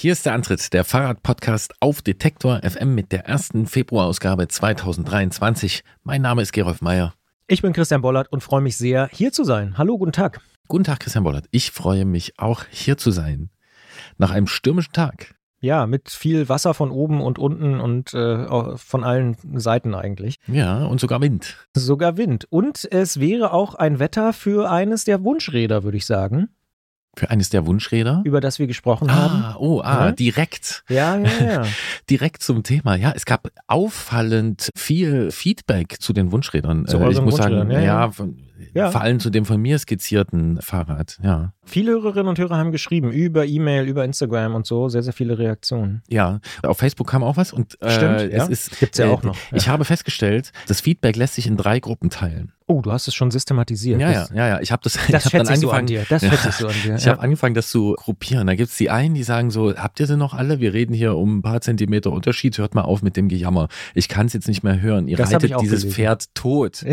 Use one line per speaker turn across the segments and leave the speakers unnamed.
Hier ist der Antritt, der Fahrradpodcast auf Detektor FM mit der ersten Februarausgabe 2023. Mein Name ist Gerolf Meyer.
Ich bin Christian Bollert und freue mich sehr, hier zu sein. Hallo, guten Tag.
Guten Tag, Christian Bollert. Ich freue mich auch, hier zu sein. Nach einem stürmischen Tag.
Ja, mit viel Wasser von oben und unten und äh, von allen Seiten eigentlich.
Ja, und sogar Wind.
Sogar Wind. Und es wäre auch ein Wetter für eines der Wunschräder, würde ich sagen.
Für eines der Wunschräder?
Über das wir gesprochen
ah,
haben.
Oh, ah, ja? direkt.
Ja, ja, ja.
direkt zum Thema. Ja, es gab auffallend viel Feedback zu den Wunschrädern.
Zu
äh, ich muss
Wunschrädern,
sagen,
ja,
ja,
ja.
vor allem zu dem von mir skizzierten Fahrrad. Ja.
Viele Hörerinnen und Hörer haben geschrieben, über E-Mail, über Instagram und so, sehr, sehr viele Reaktionen.
Ja, auf Facebook kam auch was und äh,
Stimmt,
es
ja.
ist
Gibt's ja
äh,
auch noch, ja.
Ich habe festgestellt, das Feedback lässt sich in drei Gruppen teilen.
Oh, du hast es schon systematisiert.
Ja, ja, ja, ja. Ich habe das,
das
ich hab
schätze ich so an dir. Das
Ja.
schätze ich so an dir.
Ich
ja.
habe angefangen, das zu gruppieren. Da gibt's die einen, die sagen so, habt ihr sie noch alle? Wir reden hier um ein paar Zentimeter Unterschied. Hört mal auf mit dem Gejammer. Ich kann es jetzt nicht mehr hören. Ihr
Das
reitet dieses
gelesen.
Pferd tot.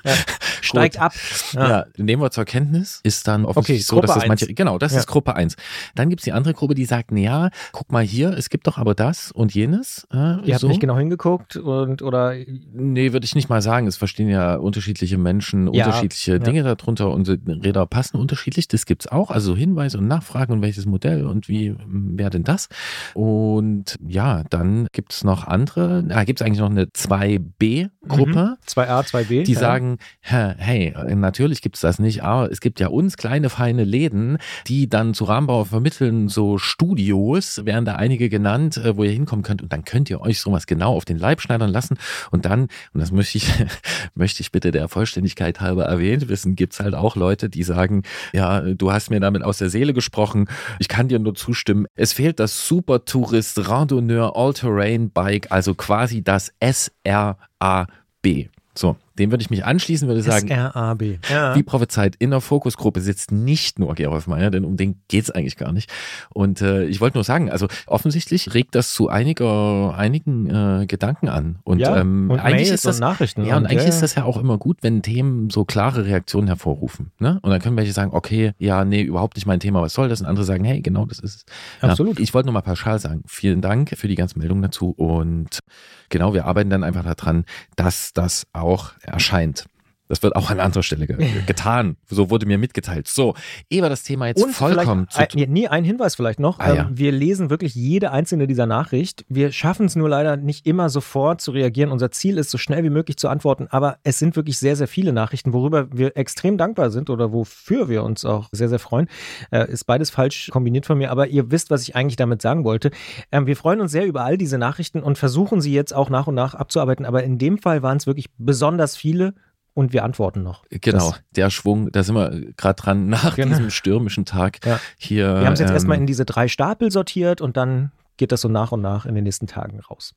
Steigt ab.
Ja. nehmen wir zur Kenntnis. Ist dann offensichtlich so,
Gruppe
dass das manche, genau, das
Ja.
ist Gruppe 1. Dann gibt's die andere Gruppe, die sagt, na ja, guck mal hier, es gibt doch aber das und jenes. Äh,
Ihr habt
so.
nicht genau hingeguckt und oder
Nee, würde ich nicht mal sagen. Es verstehen ja unterschiedliche Menschen
Ja,
unterschiedliche
ja.
Dinge darunter und Räder passen unterschiedlich. Das gibt's auch. Also Hinweise und Nachfragen und welches Modell und wie wäre denn das? Und ja, dann gibt's noch andere. Da gibt's eigentlich noch eine 2B-Gruppe.
2a, 2b.
Die sagen, hey, natürlich gibt's das nicht, aber es gibt ja uns kleine, feine Läden, die dann zu Rahmenbauer vermitteln, so Studios, werden da einige genannt, äh, wo ihr hinkommen könnt. Und dann könnt ihr euch sowas genau auf den Leib schneidern lassen. Und dann, und das möchte ich, möchte ich bitte der Vollständigkeit halber erwähnt wissen, gibt's halt auch Leute, die sagen, ja, du hast mir damit aus der Seele gesprochen, ich kann dir nur zustimmen, es fehlt das Super Tourist Randonneur All-Terrain Bike, also quasi das SRAB. So, dem würde ich mich anschließen, würde sagen,
SRAB. Ja.
wie prophezeit, in der Fokusgruppe sitzt nicht nur Gerolf Meyer, denn um den geht's eigentlich gar nicht. Und äh, ich wollte nur sagen, also offensichtlich regt das zu einiger, einigen äh, Gedanken an. Und,
ja,
ähm,
und
eigentlich
Mails
ist das
und Nachrichten.
ja, und eigentlich
ja,
ist das ja auch immer gut, wenn Themen so klare Reaktionen hervorrufen. Ne? Und dann können welche sagen, okay, ja, nee, überhaupt nicht mein Thema, was soll das? Und andere sagen, hey, genau das ist es. Ja,
Absolut.
ich wollte nur mal pauschal sagen, vielen Dank für die ganzen Meldungen dazu. Und genau, wir arbeiten dann einfach daran, dass das auch erscheint. Das wird auch an anderer Stelle ge getan. So wurde mir mitgeteilt. So, wir das Thema jetzt
Und
vollkommen
vielleicht, ein, nee, ein Hinweis vielleicht noch.
Ah, ja.
ähm, wir lesen wirklich jede einzelne dieser Nachricht. Wir schaffen es nur leider nicht immer sofort zu reagieren. Unser Ziel ist, so schnell wie möglich zu antworten. Aber es sind wirklich sehr, sehr viele Nachrichten, worüber wir extrem dankbar sind oder wofür wir uns auch sehr, sehr freuen. Äh, ist beides falsch kombiniert von mir. Aber ihr wisst, was ich eigentlich damit sagen wollte. Ähm, wir freuen uns sehr über all diese Nachrichten und versuchen sie jetzt auch nach und nach abzuarbeiten. Aber in dem Fall waren es wirklich besonders viele. Und wir antworten noch.
Genau, der Schwung, da sind wir gerade dran nach
Genau.
diesem stürmischen Tag
Ja.
hier.
Wir haben es jetzt
ähm,
erstmal in diese drei Stapel sortiert und dann geht das so nach und nach in den nächsten Tagen raus.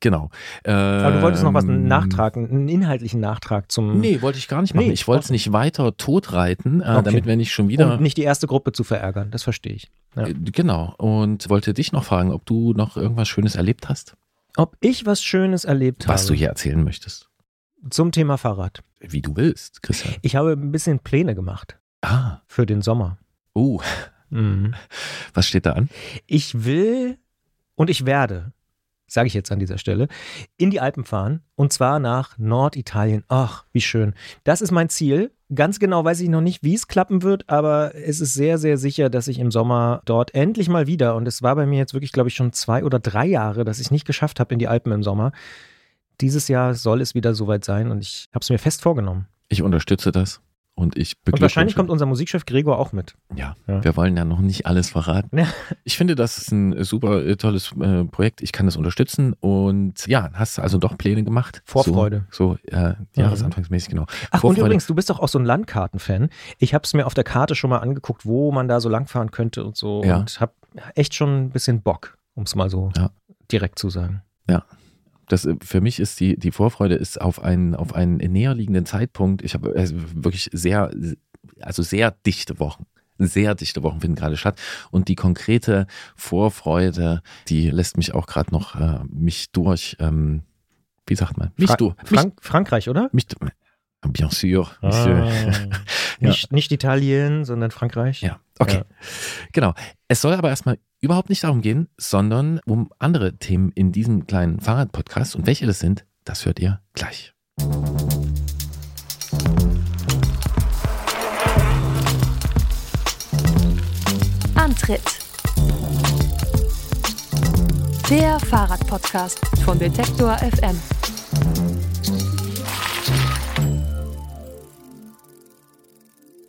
Genau.
Aber du wolltest noch was
Ähm,
nachtragen, einen inhaltlichen Nachtrag zum.
Nee, wollte ich gar nicht machen.
Nee,
ich wollte es nicht weiter totreiten, äh,
Okay.
damit wir nicht schon wieder.
Um nicht die erste Gruppe zu verärgern, das verstehe ich. Ja.
Äh, Genau. Und wollte dich noch fragen, ob du noch irgendwas Schönes erlebt hast,
Ob ich was Schönes erlebt
was du
habe
hier erzählen möchtest.
Zum Thema Fahrrad.
Wie du willst, Christian.
Ich habe ein bisschen Pläne gemacht
Ah,
für den Sommer.
uh,
Mhm.
was steht da an?
Ich will und ich werde, sage ich jetzt an dieser Stelle, in die Alpen fahren und zwar nach Norditalien. Ach, wie schön. Das ist mein Ziel. Ganz genau weiß ich noch nicht, wie es klappen wird, aber es ist sehr, sehr sicher, dass ich im Sommer dort endlich mal wieder, und es war bei mir jetzt wirklich, glaube ich, schon zwei oder drei Jahre, dass ich es nicht geschafft habe in die Alpen im Sommer. Dieses Jahr soll es wieder soweit sein und ich habe es mir fest vorgenommen.
Ich unterstütze das und ich
Und wahrscheinlich
beglückwünsche-
kommt unser Musikchef Gregor auch mit.
Ja,
Ja.
wir wollen ja noch nicht alles verraten.
Ja.
Ich finde, das ist ein super äh, tolles äh, Projekt. Ich kann das unterstützen. Und ja, hast du also doch Pläne gemacht?
Vorfreude.
So, so äh, jahresanfangsmäßig, genau.
Ach, und
Vorfreude.
übrigens, du bist doch auch so ein Landkarten-Fan. Ich habe es mir auf der Karte schon mal angeguckt, wo man da so langfahren könnte und so.
Ja.
Und habe echt schon ein bisschen Bock, um es mal so
Ja.
direkt zu sagen.
Das äh, für mich ist die, die Vorfreude ist auf einen, auf einen näher liegenden Zeitpunkt. Ich habe also wirklich sehr, also sehr dichte Wochen. Sehr dichte Wochen finden gerade statt. Und die konkrete Vorfreude, die lässt mich auch gerade noch äh, mich durch, ähm, wie sagt man? Mich
Fra
durch.
Frank Frankreich, oder?
Mich, mich, bien sûr.
Ah. nicht, nicht Italien, sondern Frankreich.
Ja, Okay.
Ja.
Genau. Es soll aber erstmal überhaupt nicht darum gehen, sondern um andere Themen in diesem kleinen Fahrradpodcast. Und welche das sind, das hört ihr gleich.
Antritt. Der Fahrradpodcast von Detektor FM.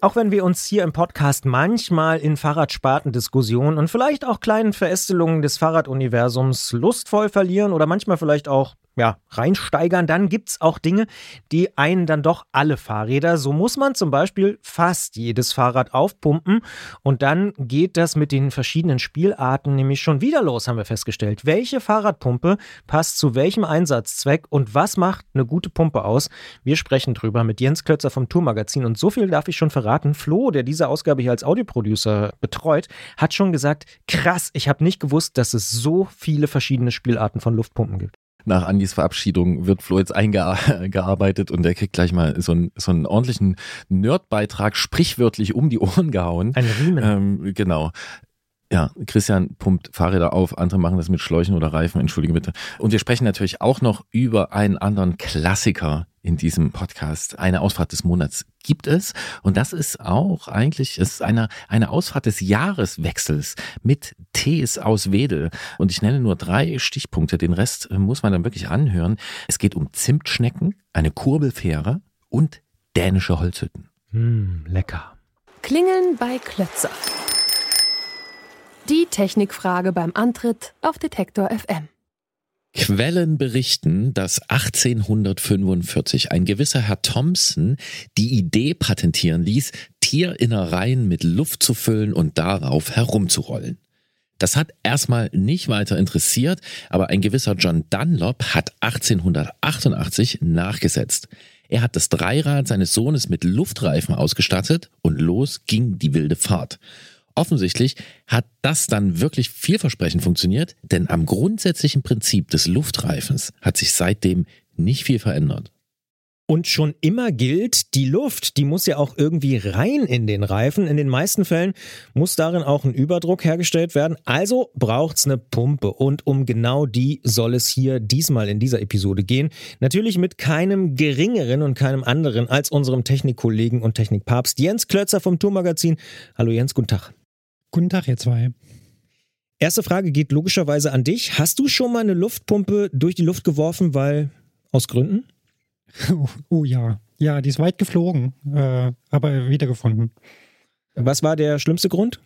Auch wenn wir uns hier im Podcast manchmal in Fahrradspartendiskussionen und vielleicht auch kleinen Verästelungen des Fahrraduniversums lustvoll verlieren oder manchmal vielleicht auch ja, reinsteigern, dann gibt's auch Dinge, die einen dann doch alle Fahrräder. So muss man zum Beispiel fast jedes Fahrrad aufpumpen und dann geht das mit den verschiedenen Spielarten nämlich schon wieder los, haben wir festgestellt. Welche Fahrradpumpe passt zu welchem Einsatzzweck und was macht eine gute Pumpe aus? Wir sprechen drüber mit Jens Klötzer vom Tourmagazin und so viel darf ich schon verraten. Flo, der diese Ausgabe hier als Audioproducer betreut, hat schon gesagt, krass, ich habe nicht gewusst, dass es so viele verschiedene Spielarten von Luftpumpen gibt
nach Andis Verabschiedung wird Flo jetzt eingearbeitet und er kriegt gleich mal so einen, so einen ordentlichen Nerdbeitrag sprichwörtlich um die Ohren gehauen.
Ein Riemen.
Ähm, genau. Ja, Christian pumpt Fahrräder auf, andere machen das mit Schläuchen oder Reifen, entschuldige bitte. Und wir sprechen natürlich auch noch über einen anderen Klassiker in diesem Podcast. Eine Ausfahrt des Monats gibt es und das ist auch eigentlich ist eine, eine Ausfahrt des Jahreswechsels mit Tees aus Wedel. Und ich nenne nur drei Stichpunkte, den Rest muss man dann wirklich anhören. Es geht um Zimtschnecken, eine Kurbelfähre und dänische Holzhütten.
Mm, lecker.
Klingeln bei Klötzer. Die Technikfrage beim Antritt auf Detektor FM.
Quellen berichten, dass 1845 ein gewisser Herr Thompson die Idee patentieren ließ, Tierinnereien mit Luft zu füllen und darauf herumzurollen. Das hat erstmal nicht weiter interessiert, aber ein gewisser John Dunlop hat 1888 nachgesetzt. Er hat das Dreirad seines Sohnes mit Luftreifen ausgestattet und los ging die wilde Fahrt. Offensichtlich hat das dann wirklich vielversprechend funktioniert, denn am grundsätzlichen Prinzip des Luftreifens hat sich seitdem nicht viel verändert.
Und schon immer gilt, die Luft, die muss ja auch irgendwie rein in den Reifen. In den meisten Fällen muss darin auch ein Überdruck hergestellt werden. Also braucht's eine Pumpe. Und um genau die soll es hier diesmal in dieser Episode gehen. Natürlich mit keinem geringeren und keinem anderen als unserem Technikkollegen und Technikpapst Jens Klötzer vom Tourmagazin. Hallo Jens, guten Tag.
Guten Tag, ihr zwei.
Erste Frage geht logischerweise an dich. Hast du schon mal eine Luftpumpe durch die Luft geworfen, weil aus Gründen?
Oh, oh ja, ja, die ist weit geflogen, äh, aber wiedergefunden.
Was war der schlimmste Grund?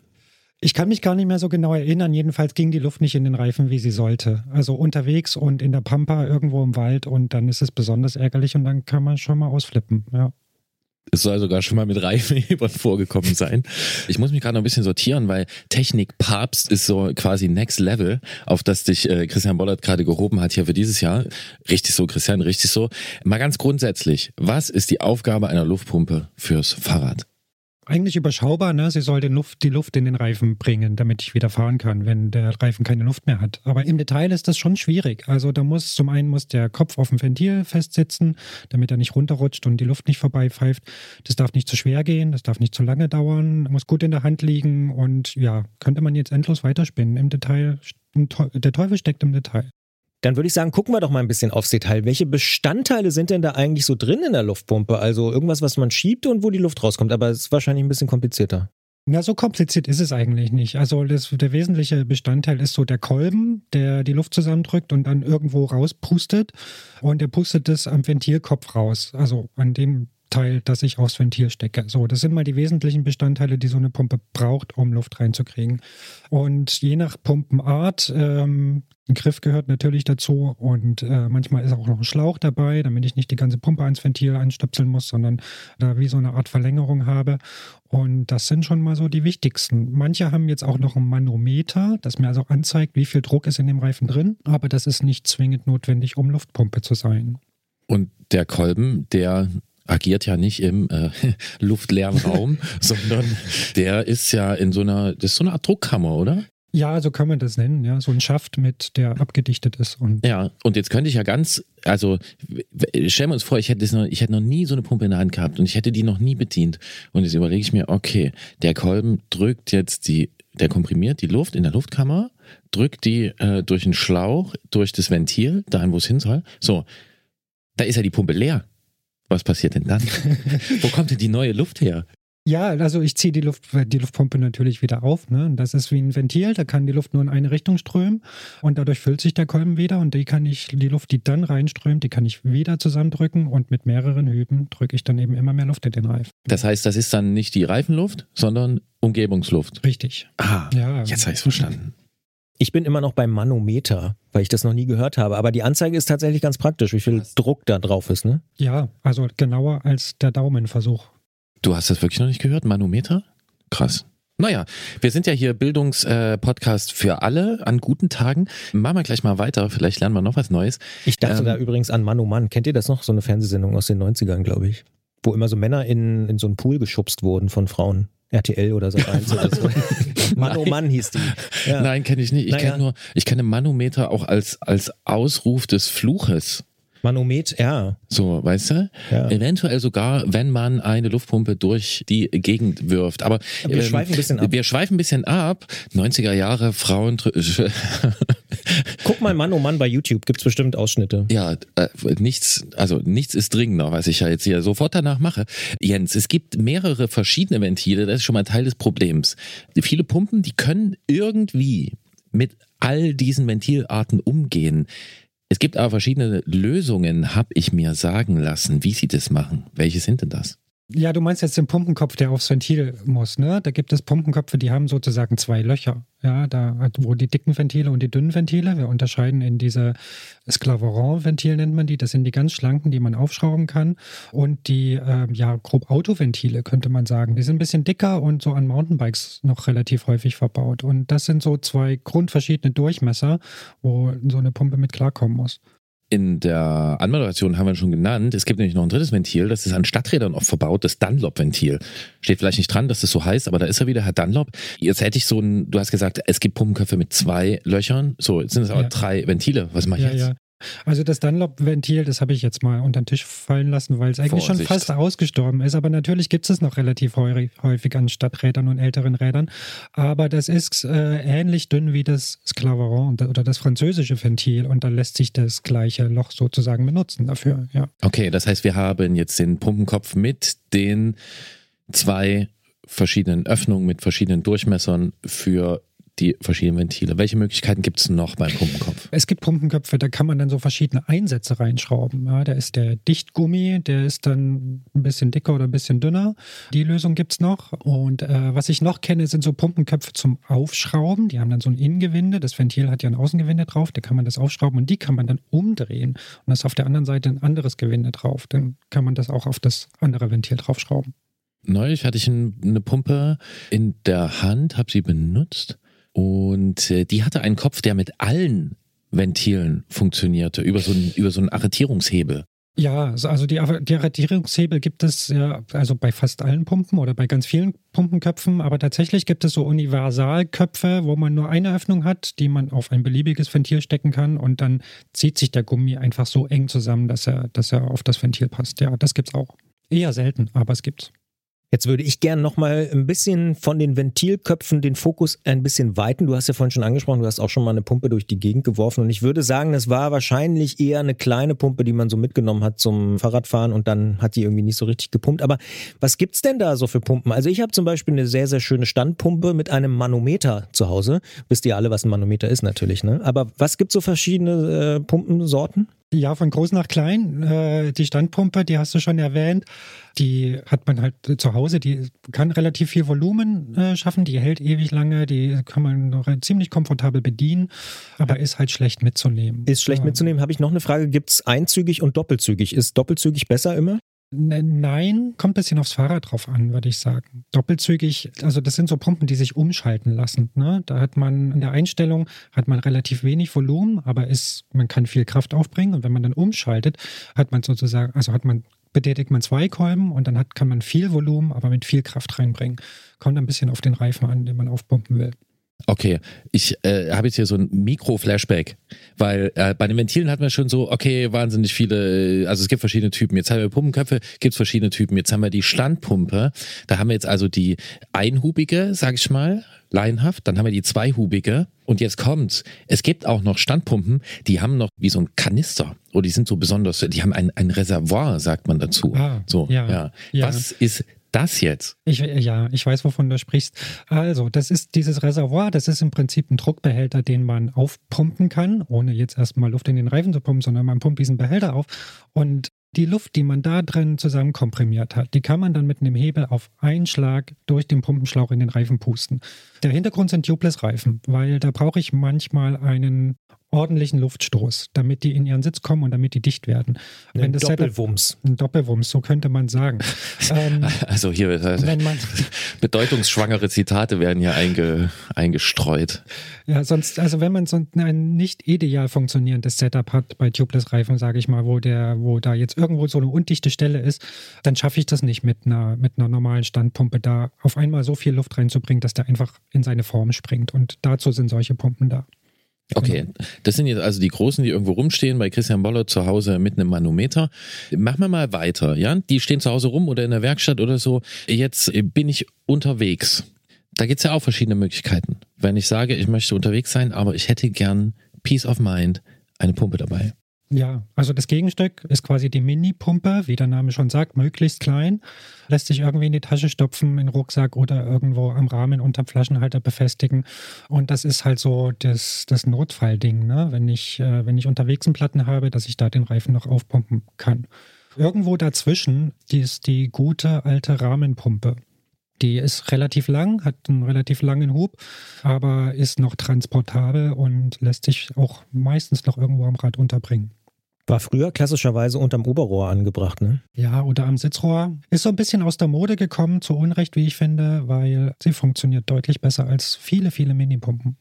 Ich kann mich gar nicht mehr so genau erinnern. Jedenfalls ging die Luft nicht in den Reifen, wie sie sollte. Also unterwegs und in der Pampa irgendwo im Wald und dann ist es besonders ärgerlich und dann kann man schon mal ausflippen, ja.
Es soll sogar schon mal mit Reifenhebern vorgekommen sein. Ich muss mich gerade noch ein bisschen sortieren, weil Technik Papst ist so quasi Next Level, auf das dich äh, Christian Bollert gerade gehoben hat hier für dieses Jahr. Richtig so, Christian, richtig so. Mal ganz grundsätzlich, was ist die Aufgabe einer Luftpumpe fürs Fahrrad?
Eigentlich überschaubar, ne? Sie soll den Luft, die Luft in den Reifen bringen, damit ich wieder fahren kann, wenn der Reifen keine Luft mehr hat. Aber im Detail ist das schon schwierig. Also da muss zum einen muss der Kopf auf dem Ventil festsitzen, damit er nicht runterrutscht und die Luft nicht vorbeipfeift. Das darf nicht zu schwer gehen, das darf nicht zu lange dauern, muss gut in der Hand liegen und ja, könnte man jetzt endlos weiterspinnen. Im Detail, der Teufel steckt im Detail.
Dann würde ich sagen, gucken wir doch mal ein bisschen aufs Detail. Welche Bestandteile sind denn da eigentlich so drin in der Luftpumpe? Also irgendwas, was man schiebt und wo die Luft rauskommt, aber es ist wahrscheinlich ein bisschen komplizierter.
Na, so kompliziert ist es eigentlich nicht. Also das, der wesentliche Bestandteil ist so der Kolben, der die Luft zusammendrückt und dann irgendwo rauspustet. Und der pustet das am Ventilkopf raus. Also an dem Teil, das ich aufs Ventil stecke. So, das sind mal die wesentlichen Bestandteile, die so eine Pumpe braucht, um Luft reinzukriegen. Und je nach Pumpenart, ähm, ein Griff gehört natürlich dazu und äh, manchmal ist auch noch ein Schlauch dabei, damit ich nicht die ganze Pumpe ans Ventil anstöpseln muss, sondern da wie so eine Art Verlängerung habe. Und das sind schon mal so die wichtigsten. Manche haben jetzt auch noch ein Manometer, das mir also anzeigt, wie viel Druck ist in dem Reifen drin, aber das ist nicht zwingend notwendig, um Luftpumpe zu sein.
Und der Kolben, der agiert ja nicht im äh, luftleeren Raum, sondern der ist ja in so einer, das ist so eine Art Druckkammer, oder?
Ja, so kann man das nennen, ja. So ein Schaft mit, der abgedichtet ist. Und
Ja, und jetzt könnte ich ja ganz, also stellen wir uns vor, ich hätte, noch, ich hätte noch nie so eine Pumpe in der Hand gehabt und ich hätte die noch nie bedient. Und jetzt überlege ich mir, okay, der Kolben drückt jetzt die, der komprimiert die Luft in der Luftkammer, drückt die äh, durch den Schlauch, durch das Ventil, dahin, wo es hin soll. So, da ist ja die Pumpe leer. Was passiert denn dann? wo kommt denn die neue Luft her?
Ja, also ich ziehe die, Luft, die Luftpumpe natürlich wieder auf. Ne? Das ist wie ein Ventil, da kann die Luft nur in eine Richtung strömen und dadurch füllt sich der Kolben wieder und die kann ich, die Luft, die dann reinströmt, die kann ich wieder zusammendrücken und mit mehreren Hüben drücke ich dann eben immer mehr Luft in den Reifen.
Das heißt, das ist dann nicht die Reifenluft, sondern Umgebungsluft.
Richtig.
Ah,
Ja.
jetzt habe ich es verstanden.
Ich bin immer noch beim Manometer, weil ich das noch nie gehört habe. Aber die Anzeige ist tatsächlich ganz praktisch, wie viel Druck da drauf ist, ne?
Ja, also genauer als der Daumenversuch.
Du hast das wirklich noch nicht gehört? Manometer? Krass. Naja, wir sind ja hier Bildungspodcast für alle an guten Tagen. Machen wir gleich mal weiter, vielleicht lernen wir noch was Neues.
Ich dachte
Ähm,
da übrigens an Mann oh Mann. Kennt ihr das noch? So eine Fernsehsendung aus den 90ern, glaube ich. Wo immer so Männer in, in so einen Pool geschubst wurden von Frauen. RTL oder so oder so. Mann oh Mann hieß die. Ja.
Nein, kenne ich nicht. Ich
Naja.
kenne nur, ich kenne Manometer auch als, als Ausruf des Fluches.
Manomet, ja.
So, weißt du?
ja.
Eventuell sogar, wenn man eine Luftpumpe durch die Gegend wirft. Aber
Wir schweifen ein bisschen ab.
Wir schweifen ein bisschen ab. 90er Jahre Frauen.
Guck mal Mann oh Mann bei YouTube, gibt's bestimmt Ausschnitte.
Ja, äh, nichts, also nichts ist dringender, was ich ja jetzt hier sofort danach mache. Jens, es gibt mehrere verschiedene Ventile, das ist schon mal Teil des Problems. Viele Pumpen, die können irgendwie mit all diesen Ventilarten umgehen. Es gibt aber verschiedene Lösungen, habe ich mir sagen lassen, wie sie das machen. Welche sind denn das?
Ja, du meinst jetzt den Pumpenkopf, der aufs Ventil muss, ne? Da gibt es Pumpenköpfe, die haben sozusagen zwei Löcher. Ja, da, wo die dicken Ventile und die dünnen Ventile. Wir unterscheiden in diese Sclaveron-Ventil nennt man die. Das sind die ganz schlanken, die man aufschrauben kann. Und die, ähm, ja, grob Autoventile könnte man sagen. Die sind ein bisschen dicker und so an Mountainbikes noch relativ häufig verbaut. Und das sind so zwei grundverschiedene Durchmesser, wo so eine Pumpe mit klarkommen muss.
In der Anmoderation haben wir schon genannt, es gibt nämlich noch ein drittes Ventil, das ist an Stadträdern oft verbaut, das Dunlop-Ventil. Steht vielleicht nicht dran, dass das so heißt, aber da ist er wieder, Herr Dunlop. Jetzt hätte ich so ein, du hast gesagt, es gibt Pumpenköpfe mit zwei Löchern. So, jetzt sind es aber
Ja.
drei Ventile. Was mache ich
Ja,
jetzt?
ja. Also das Dunlop-Ventil, das habe ich jetzt mal unter den Tisch fallen lassen, weil es eigentlich
Vorsicht.
schon fast ausgestorben ist. Aber natürlich gibt es noch relativ häufig, an Stadträdern und älteren Rädern. Aber das ist äh, ähnlich dünn wie das Sclaveron oder das französische Ventil und da lässt sich das gleiche Loch sozusagen benutzen dafür. Ja.
Okay, das heißt, wir haben jetzt den Pumpenkopf mit den zwei verschiedenen Öffnungen mit verschiedenen Durchmessern für die verschiedenen Ventile. Welche Möglichkeiten gibt es noch beim Pumpenkopf?
Es gibt Pumpenköpfe, da kann man dann so verschiedene Einsätze reinschrauben. Ja, da ist der Dichtgummi, der ist dann ein bisschen dicker oder ein bisschen dünner. Die Lösung gibt es noch. Und äh, was ich noch kenne, sind so Pumpenköpfe zum Aufschrauben. Die haben dann so ein Innengewinde. Das Ventil hat ja ein Außengewinde drauf. Da kann man das aufschrauben und die kann man dann umdrehen. Und da ist auf der anderen Seite ein anderes Gewinde drauf. Dann kann man das auch auf das andere Ventil draufschrauben.
Neulich hatte ich ein, eine Pumpe in der Hand, habe sie benutzt und äh, die hatte einen Kopf, der mit allen Ventilen funktionierte, über so einen, über so einen Arretierungshebel.
Ja, also- die, die Arretierungshebel gibt es ja, also bei fast allen Pumpen oder bei ganz vielen Pumpenköpfen, aber tatsächlich gibt es so Universalköpfe, wo man nur eine Öffnung hat, die man auf ein beliebiges Ventil stecken kann und dann zieht sich der Gummi einfach so eng zusammen, dass er, dass er auf das Ventil passt. Ja, das gibt's auch. Eher selten, aber es gibt's.
Jetzt würde ich gern nochmal ein bisschen von den Ventilköpfen den Fokus ein bisschen weiten. Du hast ja vorhin schon angesprochen, du hast auch schon mal eine Pumpe durch die Gegend geworfen und ich würde sagen, das war wahrscheinlich eher eine kleine Pumpe, die man so mitgenommen hat zum Fahrradfahren und dann hat die irgendwie nicht so richtig gepumpt. Aber was gibt's denn da so für Pumpen? Also ich habe zum Beispiel eine sehr, sehr schöne Standpumpe mit einem Manometer zu Hause. Wisst ihr alle, was ein Manometer ist natürlich, ne? Aber was gibt's so verschiedene äh, Pumpensorten?
Ja, von groß nach klein. Äh, die Standpumpe, die hast du schon erwähnt, die hat man halt zu Hause, die kann relativ viel Volumen äh, schaffen, die hält ewig lange, die kann man noch ziemlich komfortabel bedienen, aber ist halt schlecht mitzunehmen.
Ist schlecht mitzunehmen. Habe ich noch eine Frage. Gibt's einzügig und doppelzügig? Ist doppelzügig besser immer?
Ne- Nein, kommt ein bisschen aufs Fahrrad drauf an, würde ich sagen. Doppelzügig, also das sind so Pumpen, die sich umschalten lassen. Ne? Da hat man in der Einstellung hat man relativ wenig Volumen, aber ist, man kann viel Kraft aufbringen. Und wenn man dann umschaltet, hat man sozusagen, also hat man betätigt man zwei Kolben und dann hat, kann man viel Volumen, aber mit viel Kraft reinbringen. Kommt ein bisschen auf den Reifen an, den man aufpumpen will.
Okay, ich äh, habe jetzt hier so ein Mikro-Flashback, weil äh, bei den Ventilen hatten wir schon so, okay, wahnsinnig viele, also es gibt verschiedene Typen. Jetzt haben wir Pumpenköpfe, gibt es verschiedene Typen. Jetzt haben wir die Standpumpe, da haben wir jetzt also die einhubige, sag ich mal, laienhaft, dann haben wir die zweihubige und jetzt kommt's. Es gibt auch noch Standpumpen, die haben noch wie so ein Kanister oder die sind so besonders, die haben ein, ein Reservoir, sagt man dazu.
Ah,
so,
ja,
ja.
ja.
Was ist das jetzt?
Ich, ja, ich weiß, wovon du sprichst. Also, das ist dieses Reservoir, das ist im Prinzip ein Druckbehälter, den man aufpumpen kann, ohne jetzt erstmal Luft in den Reifen zu pumpen, sondern man pumpt diesen Behälter auf und die Luft, die man da drin zusammen komprimiert hat, die kann man dann mit einem Hebel auf einen Schlag durch den Pumpenschlauch in den Reifen pusten. Der Hintergrund sind Tubeless-Reifen, weil da brauche ich manchmal einen ordentlichen Luftstoß, damit die in ihren Sitz kommen und damit die dicht werden.
Ein
das Setup-
Doppelwumms.
ein Doppelwumms, so könnte man sagen. ähm,
Also hier
wenn man,
bedeutungsschwangere Zitate werden hier einge, eingestreut.
ja, sonst, also wenn man so ein nicht ideal funktionierendes Setup hat bei Tubeless-Reifen, sage ich mal, wo der, wo da jetzt irgendwo so eine undichte Stelle ist, dann schaffe ich das nicht mit einer, mit einer normalen Standpumpe da auf einmal so viel Luft reinzubringen, dass der einfach in seine Form springt. Und dazu sind solche Pumpen da.
Okay, das sind jetzt also die Großen, die irgendwo rumstehen bei Christian Boller zu Hause mit einem Manometer. Machen wir mal weiter, ja? Die stehen zu Hause rum oder in der Werkstatt oder so. Jetzt bin ich unterwegs. Da gibt's ja auch verschiedene Möglichkeiten. Wenn ich sage, ich möchte unterwegs sein, aber ich hätte gern Peace of Mind, eine Pumpe dabei.
Ja, also das Gegenstück ist quasi die Mini-Pumpe, wie der Name schon sagt, möglichst klein. Lässt sich irgendwie in die Tasche stopfen, in den Rucksack oder irgendwo am Rahmen unterm Flaschenhalter befestigen. Und das ist halt so das, das Notfallding, ne? wenn, ich, äh, wenn ich unterwegs einen Platten habe, dass ich da den Reifen noch aufpumpen kann. Irgendwo dazwischen die ist die gute alte Rahmenpumpe. Die ist relativ lang, hat einen relativ langen Hub, aber ist noch transportabel und lässt sich auch meistens noch irgendwo am Rad unterbringen.
War früher klassischerweise unterm Oberrohr angebracht, ne?
Ja, oder am Sitzrohr. Ist so ein bisschen aus der Mode gekommen, zu Unrecht, wie ich finde, weil sie funktioniert deutlich besser als viele, viele Minipumpen.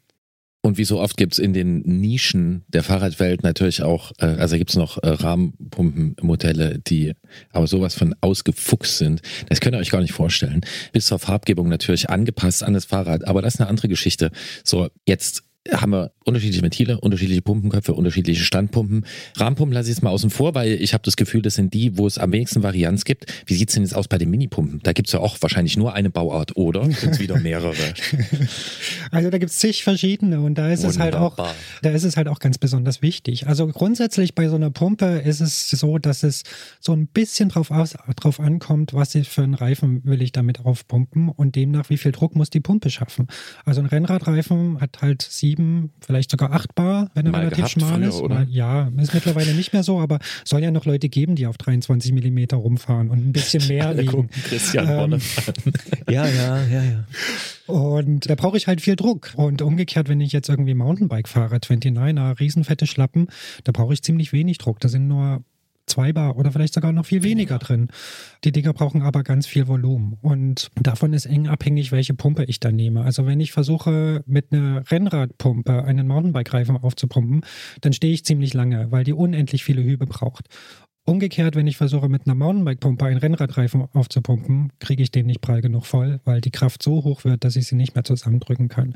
Und wie so oft gibt's in den Nischen der Fahrradwelt natürlich auch, äh, also gibt's noch äh, Rahmenpumpenmodelle, die aber sowas von ausgefuchst sind. Das könnt ihr euch gar nicht vorstellen. Bis zur Farbgebung natürlich angepasst an das Fahrrad, aber das ist eine andere Geschichte. So, jetzt haben wir unterschiedliche Ventile, unterschiedliche Pumpenköpfe, unterschiedliche Standpumpen. Rahmenpumpen lasse ich jetzt mal außen vor, weil ich habe das Gefühl, das sind die, wo es am wenigsten Varianz gibt. Wie sieht's denn jetzt aus bei den Minipumpen? Da gibt's ja auch wahrscheinlich nur eine Bauart, oder? Sind's wieder mehrere?
Also da gibt es zig verschiedene und da ist es halt auch, da ist es halt auch ganz besonders wichtig. Also grundsätzlich bei so einer Pumpe ist es so, dass es so ein bisschen drauf, aus, drauf ankommt, was für einen Reifen will ich damit aufpumpen und demnach, wie viel Druck muss die Pumpe schaffen. Also ein Rennradreifen hat halt sieben, vielleicht sogar acht Bar, wenn er
Mal
relativ
gehabt
schmal
früher,
ist.
oder?
Mal- Ja, ist mittlerweile nicht mehr so, aber soll ja noch Leute geben, die auf 23 Millimeter rumfahren und ein bisschen mehr
Alle
liegen.
gucken Christian
Ähm.
Ja, ja, ja, ja.
Und da brauche ich halt viel Druck. Und umgekehrt, wenn ich jetzt irgendwie Mountainbike fahre, 29er, riesenfette Schlappen, da brauche ich ziemlich wenig Druck. Da sind nur zwei Bar oder vielleicht sogar noch viel weniger drin. Die Dinger brauchen aber ganz viel Volumen. Und davon ist eng abhängig, welche Pumpe ich da nehme. Also wenn ich versuche, mit einer Rennradpumpe einen Mountainbike-Reifen aufzupumpen, dann stehe ich ziemlich lange, weil die unendlich viele Hübe braucht. Umgekehrt, wenn ich versuche, mit einer Mountainbike-Pumpe einen Rennradreifen aufzupumpen, kriege ich den nicht prall genug voll, weil die Kraft so hoch wird, dass ich sie nicht mehr zusammendrücken kann.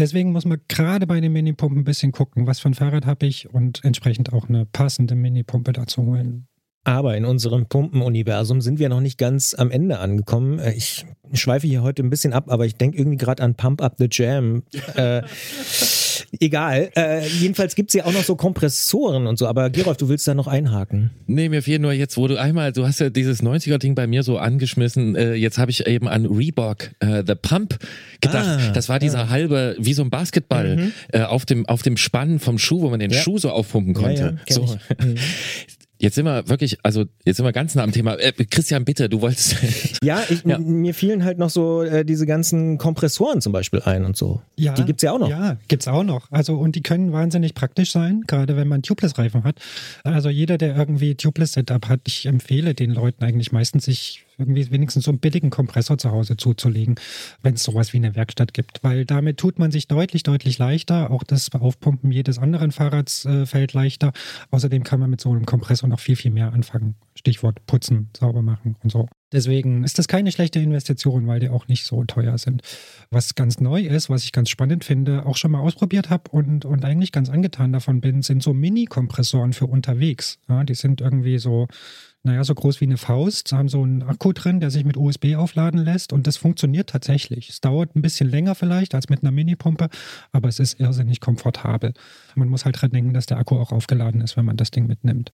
Deswegen muss man gerade bei den Minipumpen ein bisschen gucken, was für ein Fahrrad habe ich und entsprechend auch eine passende Minipumpe dazu holen.
Aber in unserem Pumpenuniversum sind wir noch nicht ganz am Ende angekommen. Äh, Ich schweife hier heute ein bisschen ab, aber ich denke irgendwie gerade an Pump Up the Jam. äh, egal. Äh, jedenfalls gibt es ja auch noch so Kompressoren und so. Aber Gerolf, du willst da noch einhaken.
Nee, mir fehlt nur jetzt, wo du einmal, du hast ja dieses 90er-Ding bei mir so angeschmissen, äh, jetzt habe ich eben an Reebok, äh, The Pump gedacht.
Ah,
das war dieser halbe, wie so ein Basketball äh, auf, dem, auf dem Spann vom Schuh, wo man den
Ja.
Schuh so aufpumpen
Ja, ja,
konnte.
kenn
so.
Mhm.
Jetzt sind wir wirklich, also jetzt sind wir ganz nah am Thema. Äh, Christian, bitte, du wolltest.
Ja, ich,
Ja.
mir fielen halt noch so äh, diese ganzen Kompressoren zum Beispiel ein und so.
Ja,
Die gibt's ja auch noch.
Ja, gibt's auch noch. Also und die können wahnsinnig praktisch sein, gerade wenn man Tubeless-Reifen hat. Also jeder, der irgendwie Tubeless-Setup hat, ich empfehle den Leuten eigentlich meistens, sich irgendwie wenigstens so einen billigen Kompressor zu Hause zuzulegen, wenn es sowas wie eine Werkstatt gibt. Weil damit tut man sich deutlich, deutlich leichter. Auch das Aufpumpen jedes anderen Fahrrads äh, fällt leichter. Außerdem kann man mit so einem Kompressor noch viel, viel mehr anfangen. Stichwort putzen, sauber machen und so. Deswegen ist das keine schlechte Investition, weil die auch nicht so teuer sind. Was ganz neu ist, was ich ganz spannend finde, auch schon mal ausprobiert habe und, und eigentlich ganz angetan davon bin, sind so Mini-Kompressoren für unterwegs. Ja, die sind irgendwie so, naja, so groß wie eine Faust, haben so einen Akku drin, der sich mit USB aufladen lässt und das funktioniert tatsächlich. Es dauert ein bisschen länger vielleicht als mit einer Minipumpe, aber es ist irrsinnig komfortabel. Man muss halt dran denken, dass der Akku auch aufgeladen ist, wenn man das Ding mitnimmt.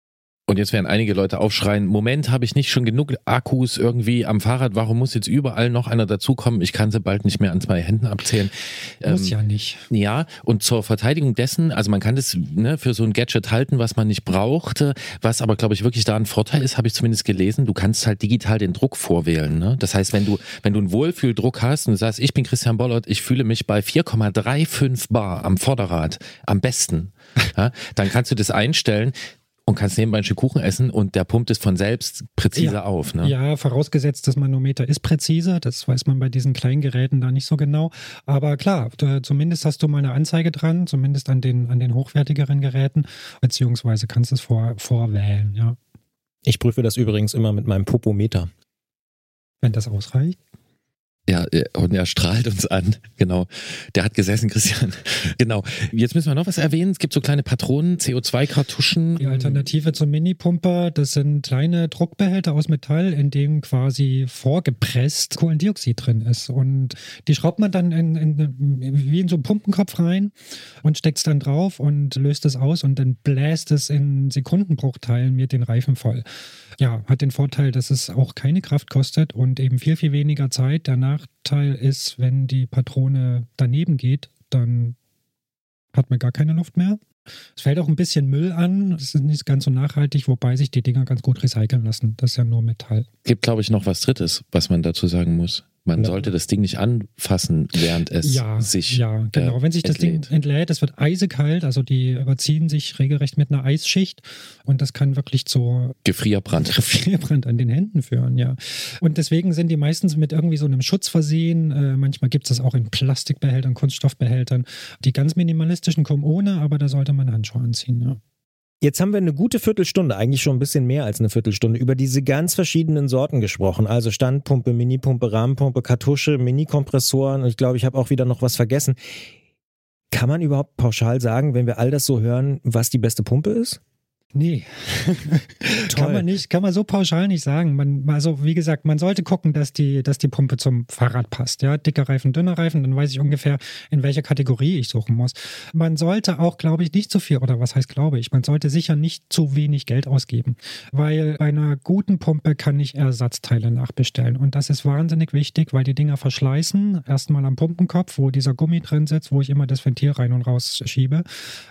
Und jetzt werden einige Leute aufschreien, Moment, habe ich nicht schon genug Akkus irgendwie am Fahrrad, warum muss jetzt überall noch einer dazukommen? Ich kann sie bald nicht mehr an zwei Händen abzählen.
Muss ähm, ja nicht.
Ja, und zur Verteidigung dessen, also man kann das ne, für so ein Gadget halten, was man nicht brauchte, was aber, glaube ich, wirklich da ein Vorteil ist, habe ich zumindest gelesen, du kannst halt digital den Druck vorwählen. Ne? Das heißt, wenn du, wenn du einen Wohlfühldruck hast und du sagst, ich bin Christian Bollert, ich fühle mich bei 4,35 Bar am Vorderrad am besten, ja, dann kannst du das einstellen und kannst nebenbei ein Stück Kuchen essen und der pumpt es von selbst präziser
ja.
auf. Ne?
Ja, vorausgesetzt, das Manometer ist präziser. Das weiß man bei diesen kleinen Geräten da nicht so genau. Aber klar, da, zumindest hast du mal eine Anzeige dran, zumindest an den, an den hochwertigeren Geräten, beziehungsweise kannst du es vor, vorwählen, ja.
Ich prüfe das übrigens immer mit meinem Popometer.
Wenn das ausreicht.
Ja, äh, und er strahlt uns an. Genau. Der hat gesessen, Christian. Genau. Jetzt müssen wir noch was erwähnen. Es gibt so kleine Patronen, CO2-Kartuschen.
Die Alternative zum Minipumper, das sind kleine Druckbehälter aus Metall, in dem quasi vorgepresst Kohlendioxid drin ist. Und die schraubt man dann in, in, wie in so einen Pumpenkopf rein und steckt es dann drauf und löst es aus und dann bläst es in Sekundenbruchteilen mit den Reifen voll. Ja, hat den Vorteil, dass es auch keine Kraft kostet und eben viel, viel weniger Zeit. Der Nachteil ist, wenn die Patrone daneben geht, dann hat man gar keine Luft mehr. Es fällt auch ein bisschen Müll an. Es ist nicht ganz so nachhaltig, wobei sich die Dinger ganz gut recyceln lassen. Das ist ja nur Metall.
Gibt, glaube ich, noch was Drittes, was man dazu sagen muss. Man ja. sollte das Ding nicht anfassen, während es
ja,
sich.
Ja, genau. Äh, Wenn sich das entlädt. Ding entlädt, es wird eisekalt, also die überziehen sich regelrecht mit einer Eisschicht und das kann wirklich zu
Gefrierbrand.
Gefrierbrand an den Händen führen, ja. Und deswegen sind die meistens mit irgendwie so einem Schutz versehen. Äh, manchmal gibt es das auch in Plastikbehältern, Kunststoffbehältern. Die ganz minimalistischen kommen ohne, aber da sollte man Handschuhe anziehen, ja.
Jetzt haben wir eine gute Viertelstunde, eigentlich schon ein bisschen mehr als eine Viertelstunde, über diese ganz verschiedenen Sorten gesprochen. Also Standpumpe, Minipumpe, Rahmenpumpe, Kartusche, Mini-Kompressoren. Ich glaube, ich habe auch wieder noch was vergessen. Kann man überhaupt pauschal sagen, wenn wir all das so hören, was die beste Pumpe ist?
Nee, kann man nicht, kann man so pauschal nicht sagen. Man, also wie gesagt, man sollte gucken, dass die, dass die Pumpe zum Fahrrad passt. Ja, dicker Reifen, dünner Reifen, dann weiß ich ungefähr, in welcher Kategorie ich suchen muss. Man sollte auch, glaube ich, nicht zu viel, oder was heißt glaube ich, man sollte sicher nicht zu wenig Geld ausgeben, weil bei einer guten Pumpe kann ich Ersatzteile nachbestellen und das ist wahnsinnig wichtig, weil die Dinger verschleißen. Erstmal am Pumpenkopf, wo dieser Gummi drin sitzt, wo ich immer das Ventil rein und raus schiebe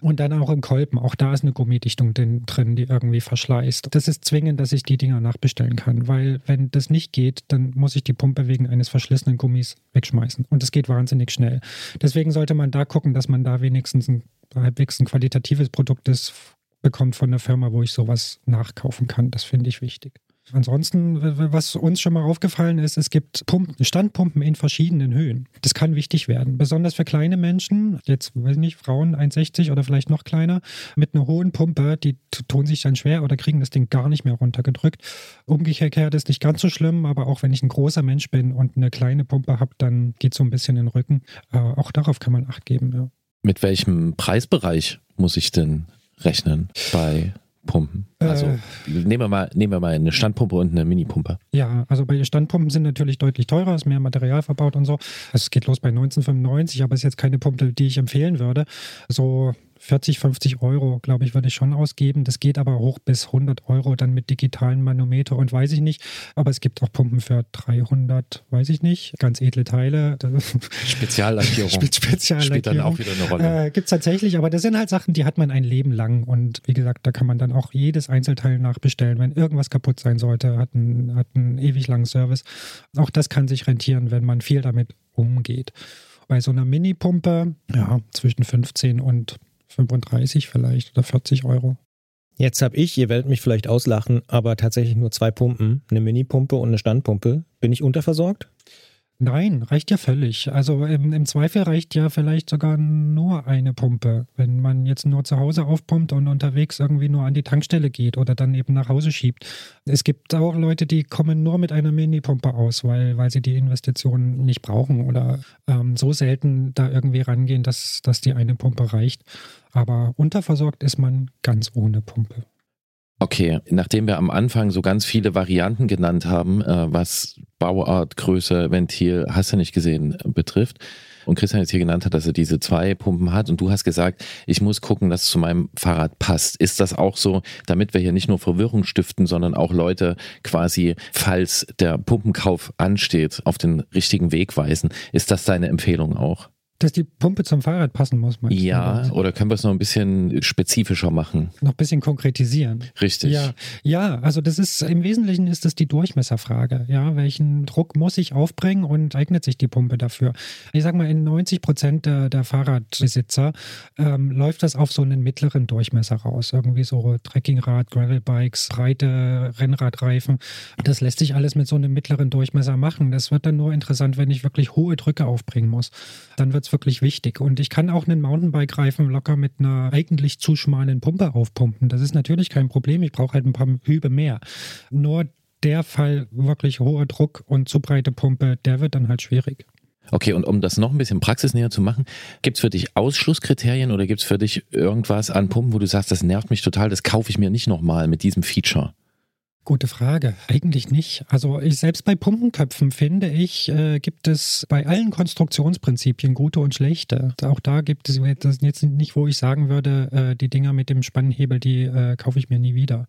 und dann auch im Kolben. Auch da ist eine Gummidichtung drin drin, die irgendwie verschleißt. Das ist zwingend, dass ich die Dinger nachbestellen kann, weil wenn das nicht geht, dann muss ich die Pumpe wegen eines verschlissenen Gummis wegschmeißen. Und das geht wahnsinnig schnell. Deswegen sollte man da gucken, dass man da wenigstens ein halbwegs ein qualitatives Produkt ist, bekommt von der Firma, wo ich sowas nachkaufen kann. Das finde ich wichtig. Ansonsten, was uns schon mal aufgefallen ist, es gibt Pumpen, Standpumpen in verschiedenen Höhen. Das kann wichtig werden. Besonders für kleine Menschen, jetzt weiß ich nicht, Frauen 1,60 oder vielleicht noch kleiner, mit einer hohen Pumpe, die tun sich dann schwer oder kriegen das Ding gar nicht mehr runtergedrückt. Umgekehrt ist nicht ganz so schlimm, aber auch wenn ich ein großer Mensch bin und eine kleine Pumpe habe, dann geht so ein bisschen in den Rücken. Äh, auch darauf kann man Acht geben. Ja.
Mit welchem Preisbereich muss ich denn rechnen bei Pumpen? Also äh, nehmen, wir mal, nehmen wir mal eine Standpumpe und eine Minipumpe.
Ja, also bei Standpumpen sind natürlich deutlich teurer, ist mehr Material verbaut und so. Also es geht los bei 1995, aber ist jetzt keine Pumpe, die ich empfehlen würde. So 40, 50 Euro, glaube ich, würde ich schon ausgeben. Das geht aber hoch bis 100 Euro dann mit digitalen Manometer und weiß ich nicht. Aber es gibt auch Pumpen für 300, weiß ich nicht. Ganz edle Teile.
Speziallackierung.
Speziallackierung.
Spielt dann auch wieder eine Rolle.
Äh, gibt es tatsächlich, aber das sind halt Sachen, die hat man ein Leben lang. Und wie gesagt, da kann man dann auch jedes Einzelteil nachbestellen. Wenn irgendwas kaputt sein sollte, hat einen, hat einen ewig langen Service. Auch das kann sich rentieren, wenn man viel damit umgeht. Bei so einer Mini-Pumpe, ja, zwischen 15 und 35 vielleicht oder 40 Euro.
Jetzt habe ich, ihr werdet mich vielleicht auslachen, aber tatsächlich nur zwei Pumpen, eine Mini-Pumpe und eine Standpumpe. Bin ich unterversorgt?
Nein, reicht ja völlig. Also im, im, Zweifel reicht ja vielleicht sogar nur eine Pumpe, wenn man jetzt nur zu Hause aufpumpt und unterwegs irgendwie nur an die Tankstelle geht oder dann eben nach Hause schiebt. Es gibt auch Leute, die kommen nur mit einer Minipumpe aus, weil, weil sie die Investitionen nicht brauchen oder ähm, so selten da irgendwie rangehen, dass, dass die eine Pumpe reicht. Aber unterversorgt ist man ganz ohne Pumpe.
Okay, nachdem wir am Anfang so ganz viele Varianten genannt haben, äh, was Bauart, Größe, Ventil, hast du nicht gesehen, äh, betrifft, und Christian jetzt hier genannt hat, dass er diese zwei Pumpen hat und du hast gesagt, ich muss gucken, dass es zu meinem Fahrrad passt. Ist das auch so, damit wir hier nicht nur Verwirrung stiften, sondern auch Leute quasi, falls der Pumpenkauf ansteht, auf den richtigen Weg weisen? Ist das deine Empfehlung auch?
Dass die Pumpe zum Fahrrad passen muss,
meinst Ja, du? oder können wir es noch ein bisschen spezifischer machen?
Noch ein bisschen konkretisieren.
Richtig.
Ja, ja, also das ist, im Wesentlichen ist das die Durchmesserfrage. Ja, welchen Druck muss ich aufbringen und eignet sich die Pumpe dafür? Ich sag mal, in 90 Prozent der, der Fahrradbesitzer ähm, läuft das auf so einen mittleren Durchmesser raus. Irgendwie so Trekkingrad, Gravelbikes, breite Rennradreifen. Das lässt sich alles mit so einem mittleren Durchmesser machen. Das wird dann nur interessant, wenn ich wirklich hohe Drücke aufbringen muss. Dann wird es wirklich wichtig. Und ich kann auch einen Mountainbike-Reifen locker mit einer eigentlich zu schmalen Pumpe aufpumpen. Das ist natürlich kein Problem. Ich brauche halt ein paar Hübe mehr. Nur der Fall wirklich hoher Druck und zu breite Pumpe, der wird dann halt schwierig.
Okay, und um das noch ein bisschen praxisnäher zu machen, gibt es für dich Ausschlusskriterien oder gibt es für dich irgendwas an Pumpen, wo du sagst, das nervt mich total, das kaufe ich mir nicht nochmal mit diesem Feature?
Gute Frage. Eigentlich nicht. Also ich selbst bei Pumpenköpfen finde ich, äh, gibt es bei allen Konstruktionsprinzipien gute und schlechte. Auch da gibt es jetzt nicht, wo ich sagen würde, äh, die Dinger mit dem Spannhebel, die äh, kaufe ich mir nie wieder.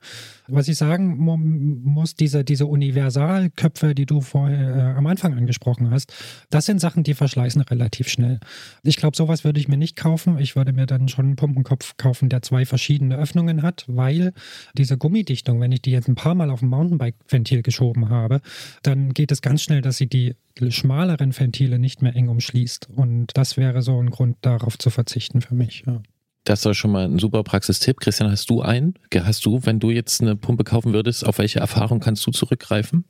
Was ich sagen muss, diese, diese Universalköpfe, die du vorher äh, am Anfang angesprochen hast, das sind Sachen, die verschleißen relativ schnell. Ich glaube, sowas würde ich mir nicht kaufen. Ich würde mir dann schon einen Pumpenkopf kaufen, der zwei verschiedene Öffnungen hat, weil diese Gummidichtung, wenn ich die jetzt ein paar Mal mal auf ein Mountainbike-Ventil geschoben habe, dann geht es ganz schnell, dass sie die schmaleren Ventile nicht mehr eng umschließt. Und das wäre so ein Grund, darauf zu verzichten für mich. Ja.
Das soll schon mal ein super Praxistipp. Christian, hast du einen? Hast du, wenn du jetzt eine Pumpe kaufen würdest, auf welche Erfahrung kannst du zurückgreifen?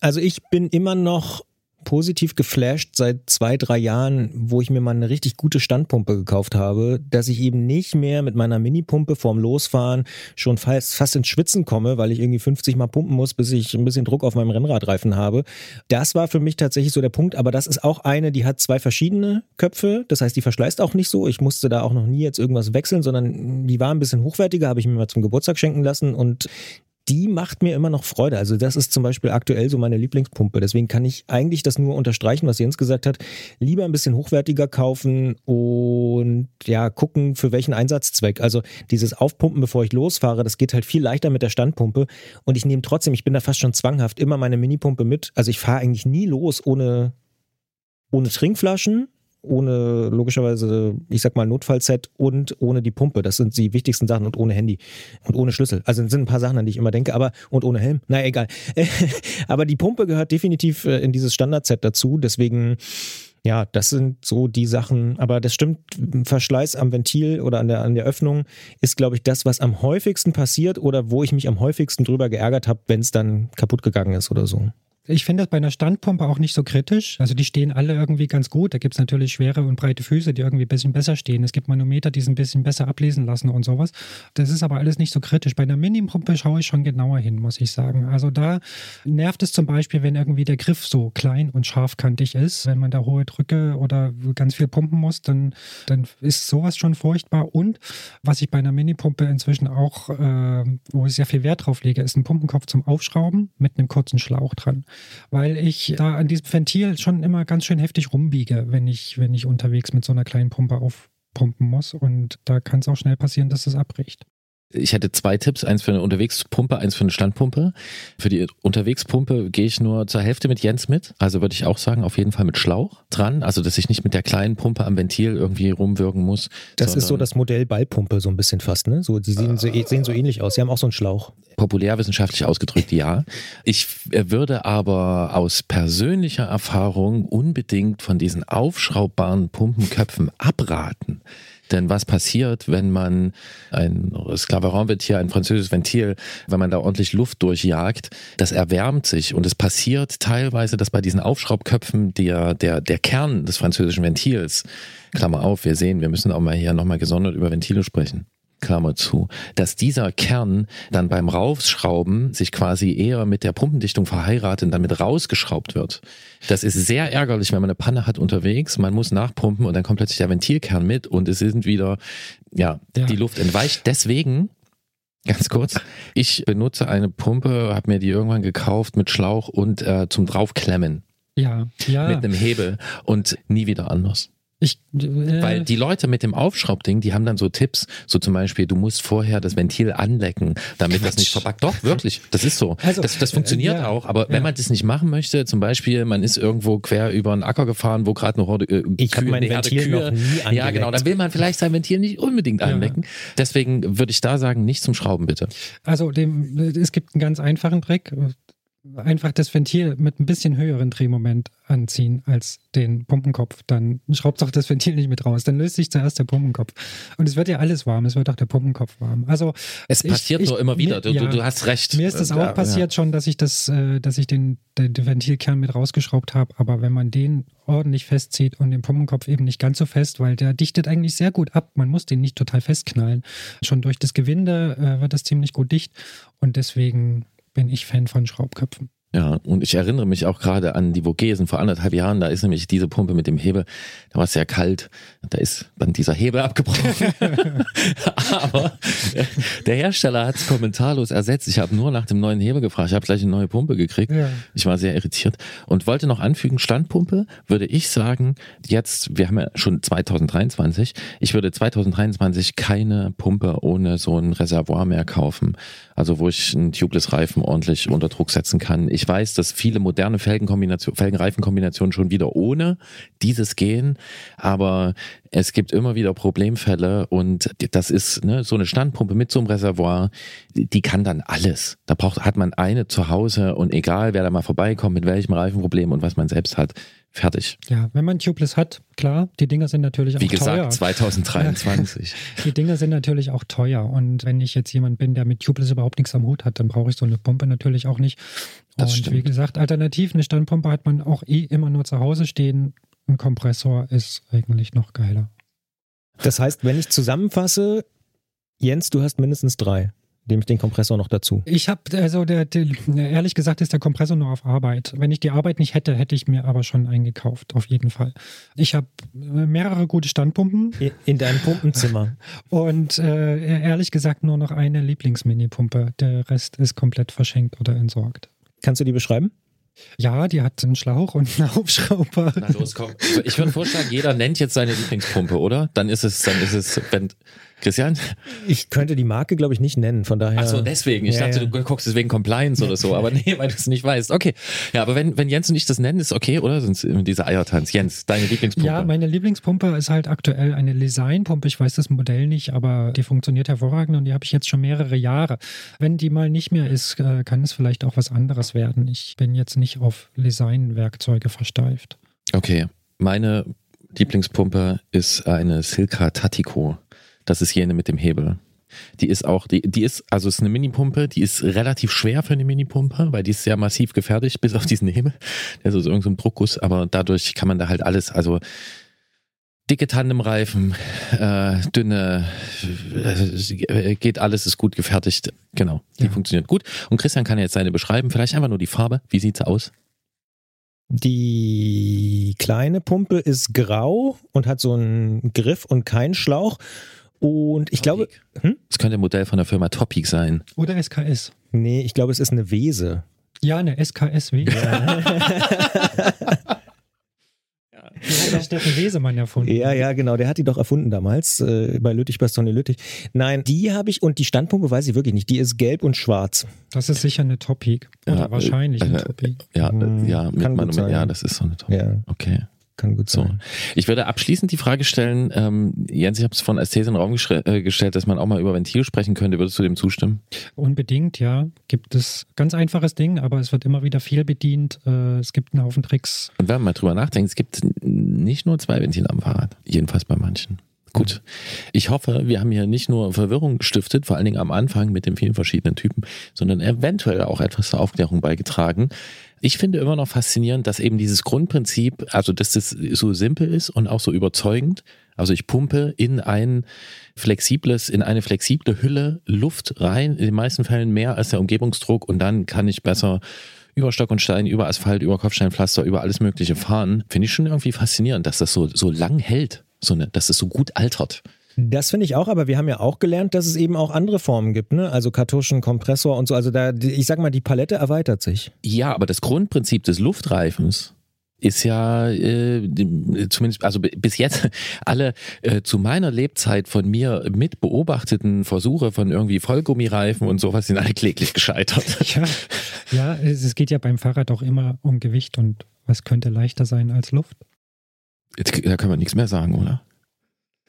Also ich bin immer noch positiv geflasht seit zwei, drei Jahren, wo ich mir mal eine richtig gute Standpumpe gekauft habe, dass ich eben nicht mehr mit meiner Minipumpe vorm Losfahren schon fast, fast ins Schwitzen komme, weil ich irgendwie 50 Mal pumpen muss, bis ich ein bisschen Druck auf meinem Rennradreifen habe. Das war für mich tatsächlich so der Punkt, aber das ist auch eine, die hat zwei verschiedene Köpfe, das heißt, die verschleißt auch nicht so. Ich musste da auch noch nie jetzt irgendwas wechseln, sondern die war ein bisschen hochwertiger, habe ich mir mal zum Geburtstag schenken lassen und die macht mir immer noch Freude. Also das ist zum Beispiel aktuell so meine Lieblingspumpe. Deswegen kann ich eigentlich das nur unterstreichen, was Jens gesagt hat. Lieber ein bisschen hochwertiger kaufen und ja, gucken, für welchen Einsatzzweck. Also dieses Aufpumpen, bevor ich losfahre, das geht halt viel leichter mit der Standpumpe. Und ich nehme trotzdem, ich bin da fast schon zwanghaft, immer meine Minipumpe mit. Also ich fahre eigentlich nie los ohne, ohne Trinkflaschen ohne logischerweise, ich sag mal, Notfallset und ohne die Pumpe. Das sind die wichtigsten Sachen und ohne Handy und ohne Schlüssel. Also sind ein paar Sachen, an die ich immer denke, aber und ohne Helm. Na egal. aber die Pumpe gehört definitiv äh, in dieses Standardset dazu. Deswegen ja, das sind so die Sachen, aber das stimmt, Verschleiß am Ventil oder an der, an der Öffnung ist, glaube ich, das, was am häufigsten passiert oder wo ich mich am häufigsten drüber geärgert habe, wenn es dann kaputt gegangen ist oder so.
Ich finde das bei einer Standpumpe auch nicht so kritisch. Also die stehen alle irgendwie ganz gut. Da gibt es natürlich schwere und breite Füße, die irgendwie ein bisschen besser stehen. Es gibt Manometer, die es ein bisschen besser ablesen lassen und sowas. Das ist aber alles nicht so kritisch. Bei einer Mini-Pumpe schaue ich schon genauer hin, muss ich sagen. Also da nervt es zum Beispiel, wenn irgendwie der Griff so klein und scharfkantig ist. Wenn man da hohe Drücke oder ganz viel pumpen muss, dann, dann ist sowas schon furchtbar. Und was ich bei einer Mini-Pumpe inzwischen auch, äh, wo ich sehr viel Wert drauf lege, ist ein Pumpenkopf zum Aufschrauben mit einem kurzen Schlauch dran weil ich da an diesem Ventil schon immer ganz schön heftig rumbiege, wenn ich, wenn ich unterwegs mit so einer kleinen Pumpe aufpumpen muss. Und da kann es auch schnell passieren, dass es abbricht
ich hätte zwei Tipps, eins für eine Unterwegspumpe, eins für eine Standpumpe. Für die Unterwegspumpe gehe ich nur zur Hälfte mit Jens mit. Also würde ich auch sagen, auf jeden Fall mit Schlauch dran. Also, dass ich nicht mit der kleinen Pumpe am Ventil irgendwie rumwirken muss.
Das ist so das Modell Ballpumpe so ein bisschen fast, ne? So, die sehen so, äh, sehen so ähnlich aus. Sie haben auch so einen Schlauch.
Populärwissenschaftlich ausgedrückt, ja. Ich würde aber aus persönlicher Erfahrung unbedingt von diesen aufschraubbaren Pumpenköpfen abraten Denn was passiert, wenn man ein Sklaveron-Ventil, ein französisches Ventil, wenn man da ordentlich Luft durchjagt, das erwärmt sich und es passiert teilweise, dass bei diesen Aufschraubköpfen der, der, der Kern des französischen Ventils, Klammer auf, wir sehen, wir müssen auch mal hier nochmal gesondert über Ventile sprechen. Klammer zu, dass dieser Kern dann beim Raufschrauben sich quasi eher mit der Pumpendichtung verheiratet und dann mit rausgeschraubt wird. Das ist sehr ärgerlich, wenn man eine Panne hat unterwegs, man muss nachpumpen und dann kommt plötzlich der Ventilkern mit und es sind wieder, ja,
Ja.
die Luft entweicht. Deswegen, ganz kurz, ich benutze eine Pumpe, habe mir die irgendwann gekauft mit Schlauch und äh, zum draufklemmen
Ja, ja.
mit einem Hebel und nie wieder anders.
Ich, äh,
Weil die Leute mit dem Aufschraubding, die haben dann so Tipps, so zum Beispiel, du musst vorher das Ventil anlecken, damit das nicht verpackt. Doch, wirklich, das ist so.
Also,
das, das funktioniert
äh, ja,
auch, aber wenn
ja.
man das nicht machen möchte, zum Beispiel, man ist irgendwo quer über einen Acker gefahren, wo gerade eine Horde äh,
Ich
Kühe,
mein
eine
Ventil
Kühe,
noch nie
Ja,
angeleckt.
genau, dann will man vielleicht sein Ventil nicht unbedingt
Ja.
anlecken. Deswegen würde ich da sagen, nicht zum Schrauben bitte.
Also dem, es gibt einen ganz einfachen Trick. Einfach das Ventil mit ein bisschen höheren Drehmoment anziehen als den Pumpenkopf. Dann schraubt auch das Ventil nicht mit raus. Dann löst sich zuerst der Pumpenkopf. Und es wird ja alles warm. Es wird auch der Pumpenkopf warm. Also
Es
Ich-
passiert
ich-
nur immer wieder. Du,
ja.
du, hast recht.
mir ist das auch
Ja,
passiert schon, dass ich das, äh, dass ich den, den, den Ventilkern mit rausgeschraubt habe. Aber wenn man den ordentlich festzieht und den Pumpenkopf eben nicht ganz so fest, weil der dichtet eigentlich sehr gut ab. Man muss den nicht total festknallen. Schon durch das Gewinde äh, wird das ziemlich gut dicht. Und deswegen bin ich Fan von Schraubköpfen.
Ja, und ich erinnere mich auch gerade an die Vogesen vor anderthalb Jahren. Da ist nämlich diese Pumpe mit dem Hebel, da war es sehr kalt. Da ist dann dieser Hebel abgebrochen. Aber äh, der Hersteller hat es kommentarlos ersetzt. Ich habe nur nach dem neuen Hebel gefragt. Ich habe gleich eine neue Pumpe gekriegt.
Ja.
Ich war sehr irritiert und wollte noch anfügen, Standpumpe würde ich sagen, jetzt, wir haben ja schon 2023, ich würde 2023 keine Pumpe ohne so ein Reservoir mehr kaufen. Also wo ich einen Tubeless-Reifen ordentlich unter Druck setzen kann. Ich weiß, dass viele moderne Felgenkombination, Felgenreifenkombinationen schon wieder ohne dieses gehen, aber es gibt immer wieder Problemfälle und das ist ne, so eine Standpumpe mit so einem Reservoir, die kann dann alles. Da braucht, hat man eine zu Hause und egal, wer da mal vorbeikommt, mit welchem Reifenproblem und was man selbst hat, fertig.
Ja, wenn man Tubeless hat, klar, die Dinger sind natürlich auch
Wie gesagt,
teuer.
2023.
Die Dinger sind natürlich auch teuer. Und wenn ich jetzt jemand bin, der mit Tubeless überhaupt nichts am Hut hat, dann brauche ich so eine Pumpe natürlich auch nicht.
Das
und
stimmt.
wie gesagt, alternativ, eine Standpumpe hat man auch eh immer nur zu Hause stehen. Ein Kompressor ist eigentlich noch geiler.
Das heißt, wenn ich zusammenfasse, Jens, du hast mindestens drei. Nehme ich den Kompressor noch dazu.
Ich habe, also der, der, ehrlich gesagt ist der Kompressor nur auf Arbeit. Wenn ich die Arbeit nicht hätte, hätte ich mir aber schon eingekauft, auf jeden Fall. Ich habe mehrere gute Standpumpen
In deinem Pumpenzimmer.
und äh, ehrlich gesagt nur noch eine Lieblingsminipumpe. Der Rest ist komplett verschenkt oder entsorgt.
Kannst du die beschreiben?
Ja, die hat einen Schlauch und einen Aufschrauber.
Na los, komm. Also Ich würde vorschlagen, jeder nennt jetzt seine Lieblingspumpe, oder? Dann ist es, dann ist es, wenn, Christian?
Ich könnte die Marke, glaube ich, nicht nennen. Von daher.
Ach so, deswegen. Ich
Ja,
dachte,
ja.
du guckst deswegen Compliance oder so, aber nee, weil du es nicht weißt. Okay. Ja, aber wenn, wenn Jens und ich das nennen, ist okay, oder? Sonst immer dieser Eiertanz. Jens, deine Lieblingspumpe.
Ja, meine Lieblingspumpe ist halt aktuell eine Designpumpe. Ich weiß das Modell nicht, aber die funktioniert hervorragend und die habe ich jetzt schon mehrere Jahre. Wenn die mal nicht mehr ist, äh, kann es vielleicht auch was anderes werden. Ich bin jetzt nicht auf Designwerkzeuge versteift.
Okay, meine Lieblingspumpe ist eine Silka Tatico. Das ist jene mit dem Hebel. Die ist auch, die, die ist, also ist eine Minipumpe, die ist relativ schwer für eine Minipumpe, weil die ist sehr massiv gefertigt, bis auf diesen Hebel. Der ist also irgendein so ein Druckguss, aber dadurch kann man da halt alles, also dicke Tandemreifen, äh, dünne, äh, geht alles, ist gut gefertigt. Genau, die
Ja.
funktioniert gut. Und Christian kann jetzt seine beschreiben, vielleicht einfach nur die Farbe. Wie sieht's aus?
Die kleine Pumpe ist grau und hat so einen Griff und keinen Schlauch. Und ich glaube,
Topic.
hm?
Das könnte ein Modell von der Firma Topic sein.
Oder SKS.
nee, ich glaube, es ist eine Wese.
Ja, eine SKSW. Die hat der Steffen Wesemann erfunden.
Ja, ja, genau. Der hat die doch erfunden damals äh, bei Lüttich, bei Sonny Lüttich. Nein, die habe ich und die Standpumpe weiß ich wirklich nicht. Die ist gelb und schwarz.
Das ist sicher eine Topic. Oder
Ja,
wahrscheinlich
äh,
eine
äh,
Topic.
Ja,
Hm,
äh, ja, mit
kann gut
Monument,
sein.
ja, das ist so eine tolle.
Ja,
Okay.
Kann gut
So.
sein.
Ich würde abschließend die Frage stellen, ähm, Jens, ich habe es von Ästhese in den Raum äh, gestellt, dass man auch mal über Ventil sprechen könnte. Würdest du dem zustimmen?
Unbedingt, ja. Gibt es ganz einfaches Ding, aber es wird immer wieder viel bedient. Äh, es gibt einen Haufen Tricks.
Und wenn man mal drüber nachdenkt, es gibt nicht nur zwei Ventile am Fahrrad. Jedenfalls bei manchen. Gut. Ich hoffe, wir haben hier nicht nur Verwirrung gestiftet, vor allen Dingen am Anfang mit den vielen verschiedenen Typen, sondern eventuell auch etwas zur Aufklärung beigetragen. Ich finde immer noch faszinierend, dass eben dieses Grundprinzip, also dass das so simpel ist und auch so überzeugend. Also ich pumpe in ein flexibles, in eine flexible Hülle Luft rein, in den meisten Fällen mehr als der Umgebungsdruck und dann kann ich besser über Stock und Stein, über Asphalt, über Kopfsteinpflaster, über alles Mögliche fahren. Finde ich schon irgendwie faszinierend, dass das so, so lang hält so eine, dass es so gut altert.
Das finde ich auch, aber wir haben ja auch gelernt, dass es eben auch andere Formen gibt, ne? Also Kartuschen, Kompressor und so. Also da, ich sag mal, die Palette erweitert sich.
Ja, aber das Grundprinzip des Luftreifens ist ja äh, zumindest, also bis jetzt alle äh, zu meiner Lebzeit von mir mit beobachteten Versuche von irgendwie Vollgummireifen und sowas sind alle kläglich gescheitert.
Ja, ja es geht ja beim Fahrrad auch immer um Gewicht und was könnte leichter sein als Luft.
Jetzt, da kann man nichts mehr sagen, oder?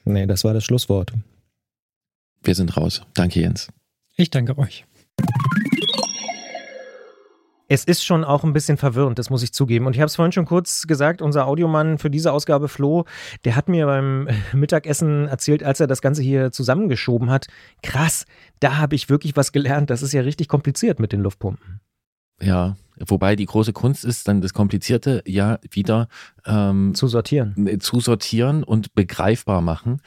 Nee, das war das Schlusswort.
Wir sind raus. Danke, Jens.
Ich danke euch.
Es ist schon auch ein bisschen verwirrend, das muss ich zugeben. Und ich habe es vorhin schon kurz gesagt, unser Audiomann für diese Ausgabe, Flo, der hat mir beim Mittagessen erzählt, als er das Ganze hier zusammengeschoben hat, krass, da habe ich wirklich was gelernt. Das ist ja richtig kompliziert mit den Luftpumpen.
Ja, wobei die große Kunst ist, dann das Komplizierte ja wieder ähm,
zu sortieren.
Äh, zu sortieren und begreifbar machen.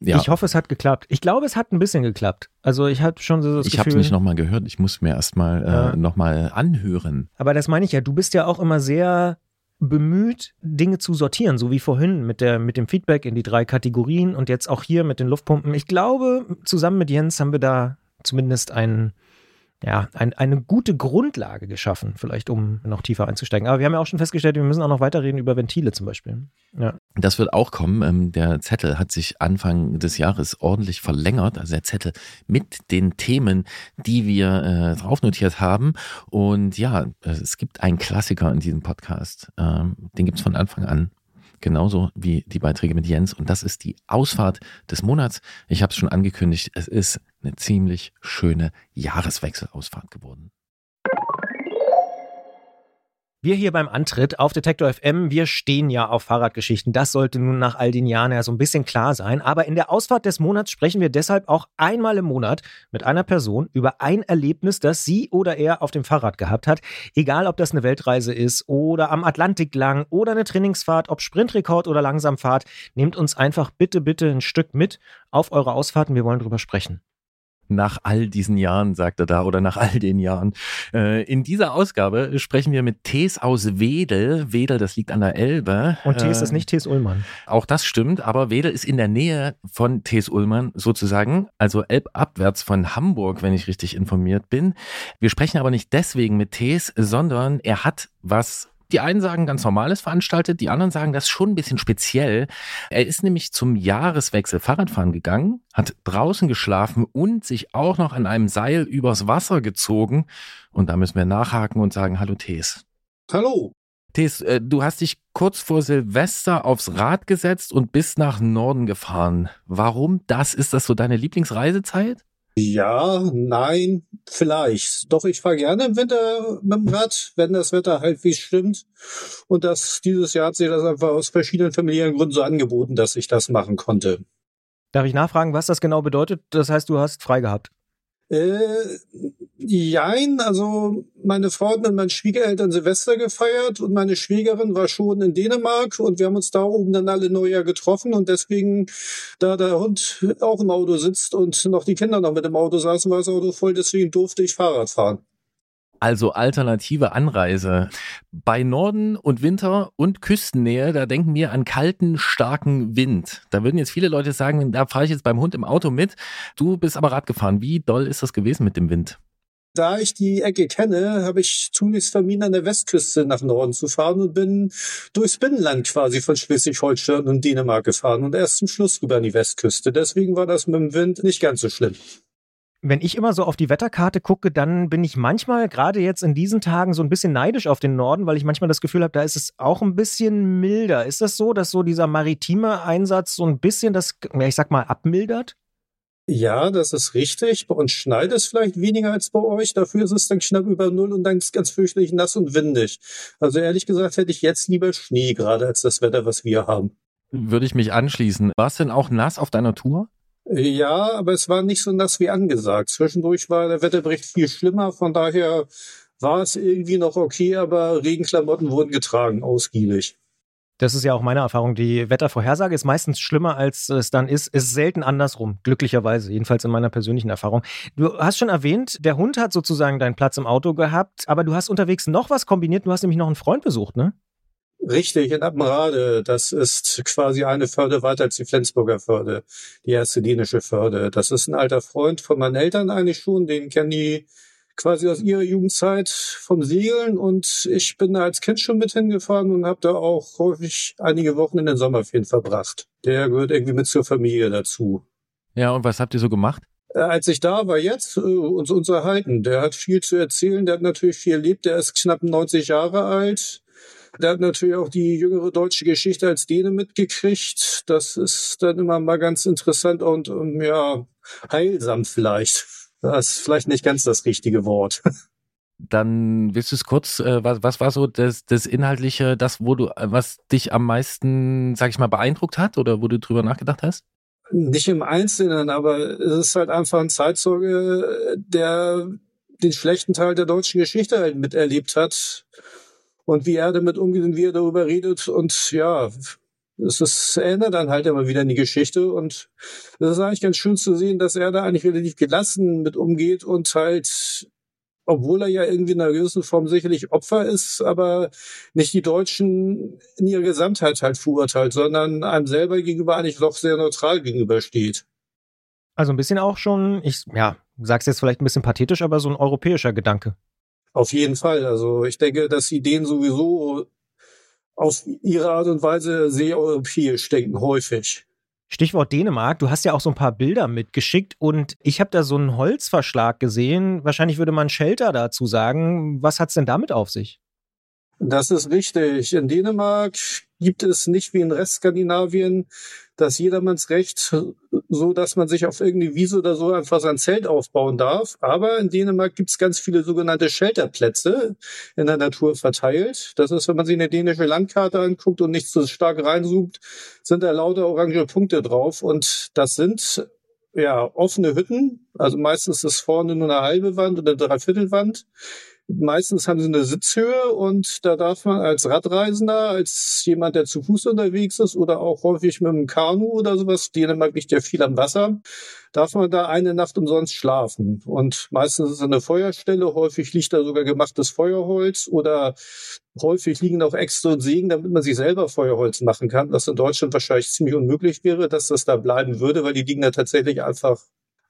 Ja. Ich hoffe, es hat geklappt. Ich glaube, es hat ein bisschen geklappt. Also ich habe schon so das
Ich habe es nicht nochmal gehört. Ich muss mir erstmal äh, ja. nochmal anhören.
Aber das meine ich ja. Du bist ja auch immer sehr bemüht, Dinge zu sortieren, so wie vorhin mit, der, mit dem Feedback in die drei Kategorien und jetzt auch hier mit den Luftpumpen. Ich glaube, zusammen mit Jens haben wir da zumindest einen ja, ein, eine gute Grundlage geschaffen, vielleicht um noch tiefer einzusteigen. Aber wir haben ja auch schon festgestellt, wir müssen auch noch weiterreden über Ventile zum Beispiel. Ja.
Das wird auch kommen. Ähm, der Zettel hat sich Anfang des Jahres ordentlich verlängert, also der Zettel mit den Themen, die wir äh, drauf notiert haben. Und ja, es gibt einen Klassiker in diesem Podcast. Ähm, den gibt es von Anfang an genauso wie die Beiträge mit Jens. Und das ist die Ausfahrt des Monats. Ich habe es schon angekündigt, es ist eine ziemlich schöne Jahreswechselausfahrt geworden.
Wir hier beim Antritt auf Detektor FM, wir stehen ja auf Fahrradgeschichten. Das sollte nun nach all den Jahren ja so ein bisschen klar sein. Aber in der Ausfahrt des Monats sprechen wir deshalb auch einmal im Monat mit einer Person über ein Erlebnis, das sie oder er auf dem Fahrrad gehabt hat. Egal, ob das eine Weltreise ist oder am Atlantik lang oder eine Trainingsfahrt, ob Sprintrekord oder Langsamfahrt. Nehmt uns einfach bitte, bitte ein Stück mit auf eure Ausfahrten. Wir wollen drüber sprechen
nach all diesen Jahren, sagt er da, oder nach all den Jahren. Äh, in dieser Ausgabe sprechen wir mit Tees aus Wedel. Wedel, das liegt an der Elbe.
Und Tees äh, ist nicht Tees Ullmann.
Auch das stimmt, aber Wedel ist in der Nähe von Tees Ullmann sozusagen, also elbabwärts von Hamburg, wenn ich richtig informiert bin. Wir sprechen aber nicht deswegen mit Tees, sondern er hat was die einen sagen ganz normales veranstaltet, die anderen sagen das schon ein bisschen speziell. Er ist nämlich zum Jahreswechsel Fahrradfahren gegangen, hat draußen geschlafen und sich auch noch an einem Seil übers Wasser gezogen. Und da müssen wir nachhaken und sagen, hallo Tees.
Hallo.
Tees, äh, du hast dich kurz vor Silvester aufs Rad gesetzt und bist nach Norden gefahren. Warum das? Ist das so deine Lieblingsreisezeit?
Ja, nein, vielleicht. Doch ich fahre gerne im Winter mit dem Rad, wenn das Wetter halbwegs stimmt. Und das dieses Jahr hat sich das einfach aus verschiedenen familiären Gründen so angeboten, dass ich das machen konnte.
Darf ich nachfragen, was das genau bedeutet? Das heißt, du hast frei gehabt.
Äh, jein, also meine Frau hat mit meinen Schwiegereltern Silvester gefeiert und meine Schwiegerin war schon in Dänemark und wir haben uns da oben dann alle Neujahr getroffen und deswegen, da der Hund auch im Auto sitzt und noch die Kinder noch mit im Auto saßen, war das Auto voll, deswegen durfte ich Fahrrad fahren.
Also alternative Anreise. Bei Norden und Winter und Küstennähe, da denken wir an kalten, starken Wind. Da würden jetzt viele Leute sagen, da fahre ich jetzt beim Hund im Auto mit. Du bist aber Rad gefahren. Wie doll ist das gewesen mit dem Wind?
Da ich die Ecke kenne, habe ich zunächst vermieden, an der Westküste nach Norden zu fahren und bin durchs Binnenland quasi von Schleswig-Holstein und Dänemark gefahren und erst zum Schluss rüber an die Westküste. Deswegen war das mit dem Wind nicht ganz so schlimm
wenn ich immer so auf die Wetterkarte gucke, dann bin ich manchmal, gerade jetzt in diesen Tagen, so ein bisschen neidisch auf den Norden, weil ich manchmal das Gefühl habe, da ist es auch ein bisschen milder. Ist das so, dass so dieser maritime Einsatz so ein bisschen das, ich sag mal, abmildert?
Ja, das ist richtig. Bei uns schneit es vielleicht weniger als bei euch. Dafür ist es dann knapp über Null und dann ist es ganz fürchterlich nass und windig. Also ehrlich gesagt hätte ich jetzt lieber Schnee gerade als das Wetter, was wir haben.
würde ich mich anschließen. War es denn auch nass auf deiner Tour?
Ja, aber es war nicht so nass wie angesagt. Zwischendurch war der Wetterbericht viel schlimmer, von daher war es irgendwie noch okay, aber Regenklamotten wurden getragen, ausgiebig.
Das ist ja auch meine Erfahrung. Die Wettervorhersage ist meistens schlimmer, als es dann ist. Es ist selten andersrum, glücklicherweise, jedenfalls in meiner persönlichen Erfahrung. Du hast schon erwähnt, der Hund hat sozusagen deinen Platz im Auto gehabt, aber du hast unterwegs noch was kombiniert. Du hast nämlich noch einen Freund besucht, ne?
Richtig, in Appenrade. Das ist quasi eine Förde weiter als die Flensburger Förde, die erste dänische Förde. Das ist ein alter Freund von meinen Eltern eigentlich schon, den kennen die quasi aus ihrer Jugendzeit vom Segeln und ich bin da als Kind schon mit hingefahren und habe da auch häufig einige Wochen in den Sommerferien verbracht. Der gehört irgendwie mit zur Familie dazu.
Ja, und was habt ihr so gemacht?
Äh, als ich da war jetzt, äh, uns unterhalten. Der hat viel zu erzählen, der hat natürlich viel erlebt, der ist knapp 90 Jahre alt der hat natürlich auch die jüngere deutsche Geschichte als Däne mitgekriegt. Das ist dann immer mal ganz interessant und, und ja, heilsam vielleicht. Das ist vielleicht nicht ganz das richtige Wort.
Dann willst du es kurz, äh, was, was war so das, das Inhaltliche, das, wo du, was dich am meisten, sag ich mal, beeindruckt hat oder wo du drüber nachgedacht hast?
Nicht im Einzelnen, aber es ist halt einfach ein Zeitzeuge, der den schlechten Teil der deutschen Geschichte halt miterlebt hat und wie er damit umgeht und wie er darüber redet. Und ja, es ist, erinnert dann halt immer wieder an die Geschichte. Und es ist eigentlich ganz schön zu sehen, dass er da eigentlich relativ gelassen mit umgeht und halt, obwohl er ja irgendwie in einer gewissen Form sicherlich Opfer ist, aber nicht die Deutschen in ihrer Gesamtheit halt verurteilt, sondern einem selber gegenüber eigentlich doch sehr neutral gegenübersteht.
Also ein bisschen auch schon, ich, ja, sag's jetzt vielleicht ein bisschen pathetisch, aber so ein europäischer Gedanke.
Auf jeden Fall. Also ich denke, dass die Dänen sowieso aus ihrer Art und Weise sehr europäisch denken, häufig.
Stichwort Dänemark, du hast ja auch so ein paar Bilder mitgeschickt und ich habe da so einen Holzverschlag gesehen. Wahrscheinlich würde man Shelter dazu sagen. Was hat's denn damit auf sich?
Das ist richtig. In Dänemark gibt es nicht wie in Restskandinavien das Jedermannsrecht, so dass man sich auf irgendeine Wiese oder so einfach sein Zelt aufbauen darf. Aber in Dänemark gibt es ganz viele sogenannte Shelterplätze in der Natur verteilt. Das ist, wenn man sich eine dänische Landkarte anguckt und nicht so stark reinzoomt, sind da lauter orange Punkte drauf. Und das sind ja offene Hütten. Also meistens ist vorne nur eine halbe Wand oder eine Dreiviertelwand Meistens haben sie eine Sitzhöhe und da darf man als Radreisender, als jemand, der zu Fuß unterwegs ist oder auch häufig mit einem Kanu oder sowas, Dänemark liegt ja viel am Wasser, darf man da eine Nacht umsonst schlafen. Und meistens ist es eine Feuerstelle, häufig liegt da sogar gemachtes Feuerholz oder häufig liegen auch Äxte und Sägen, damit man sich selber Feuerholz machen kann, was in Deutschland wahrscheinlich ziemlich unmöglich wäre, dass das da bleiben würde, weil die liegen da tatsächlich einfach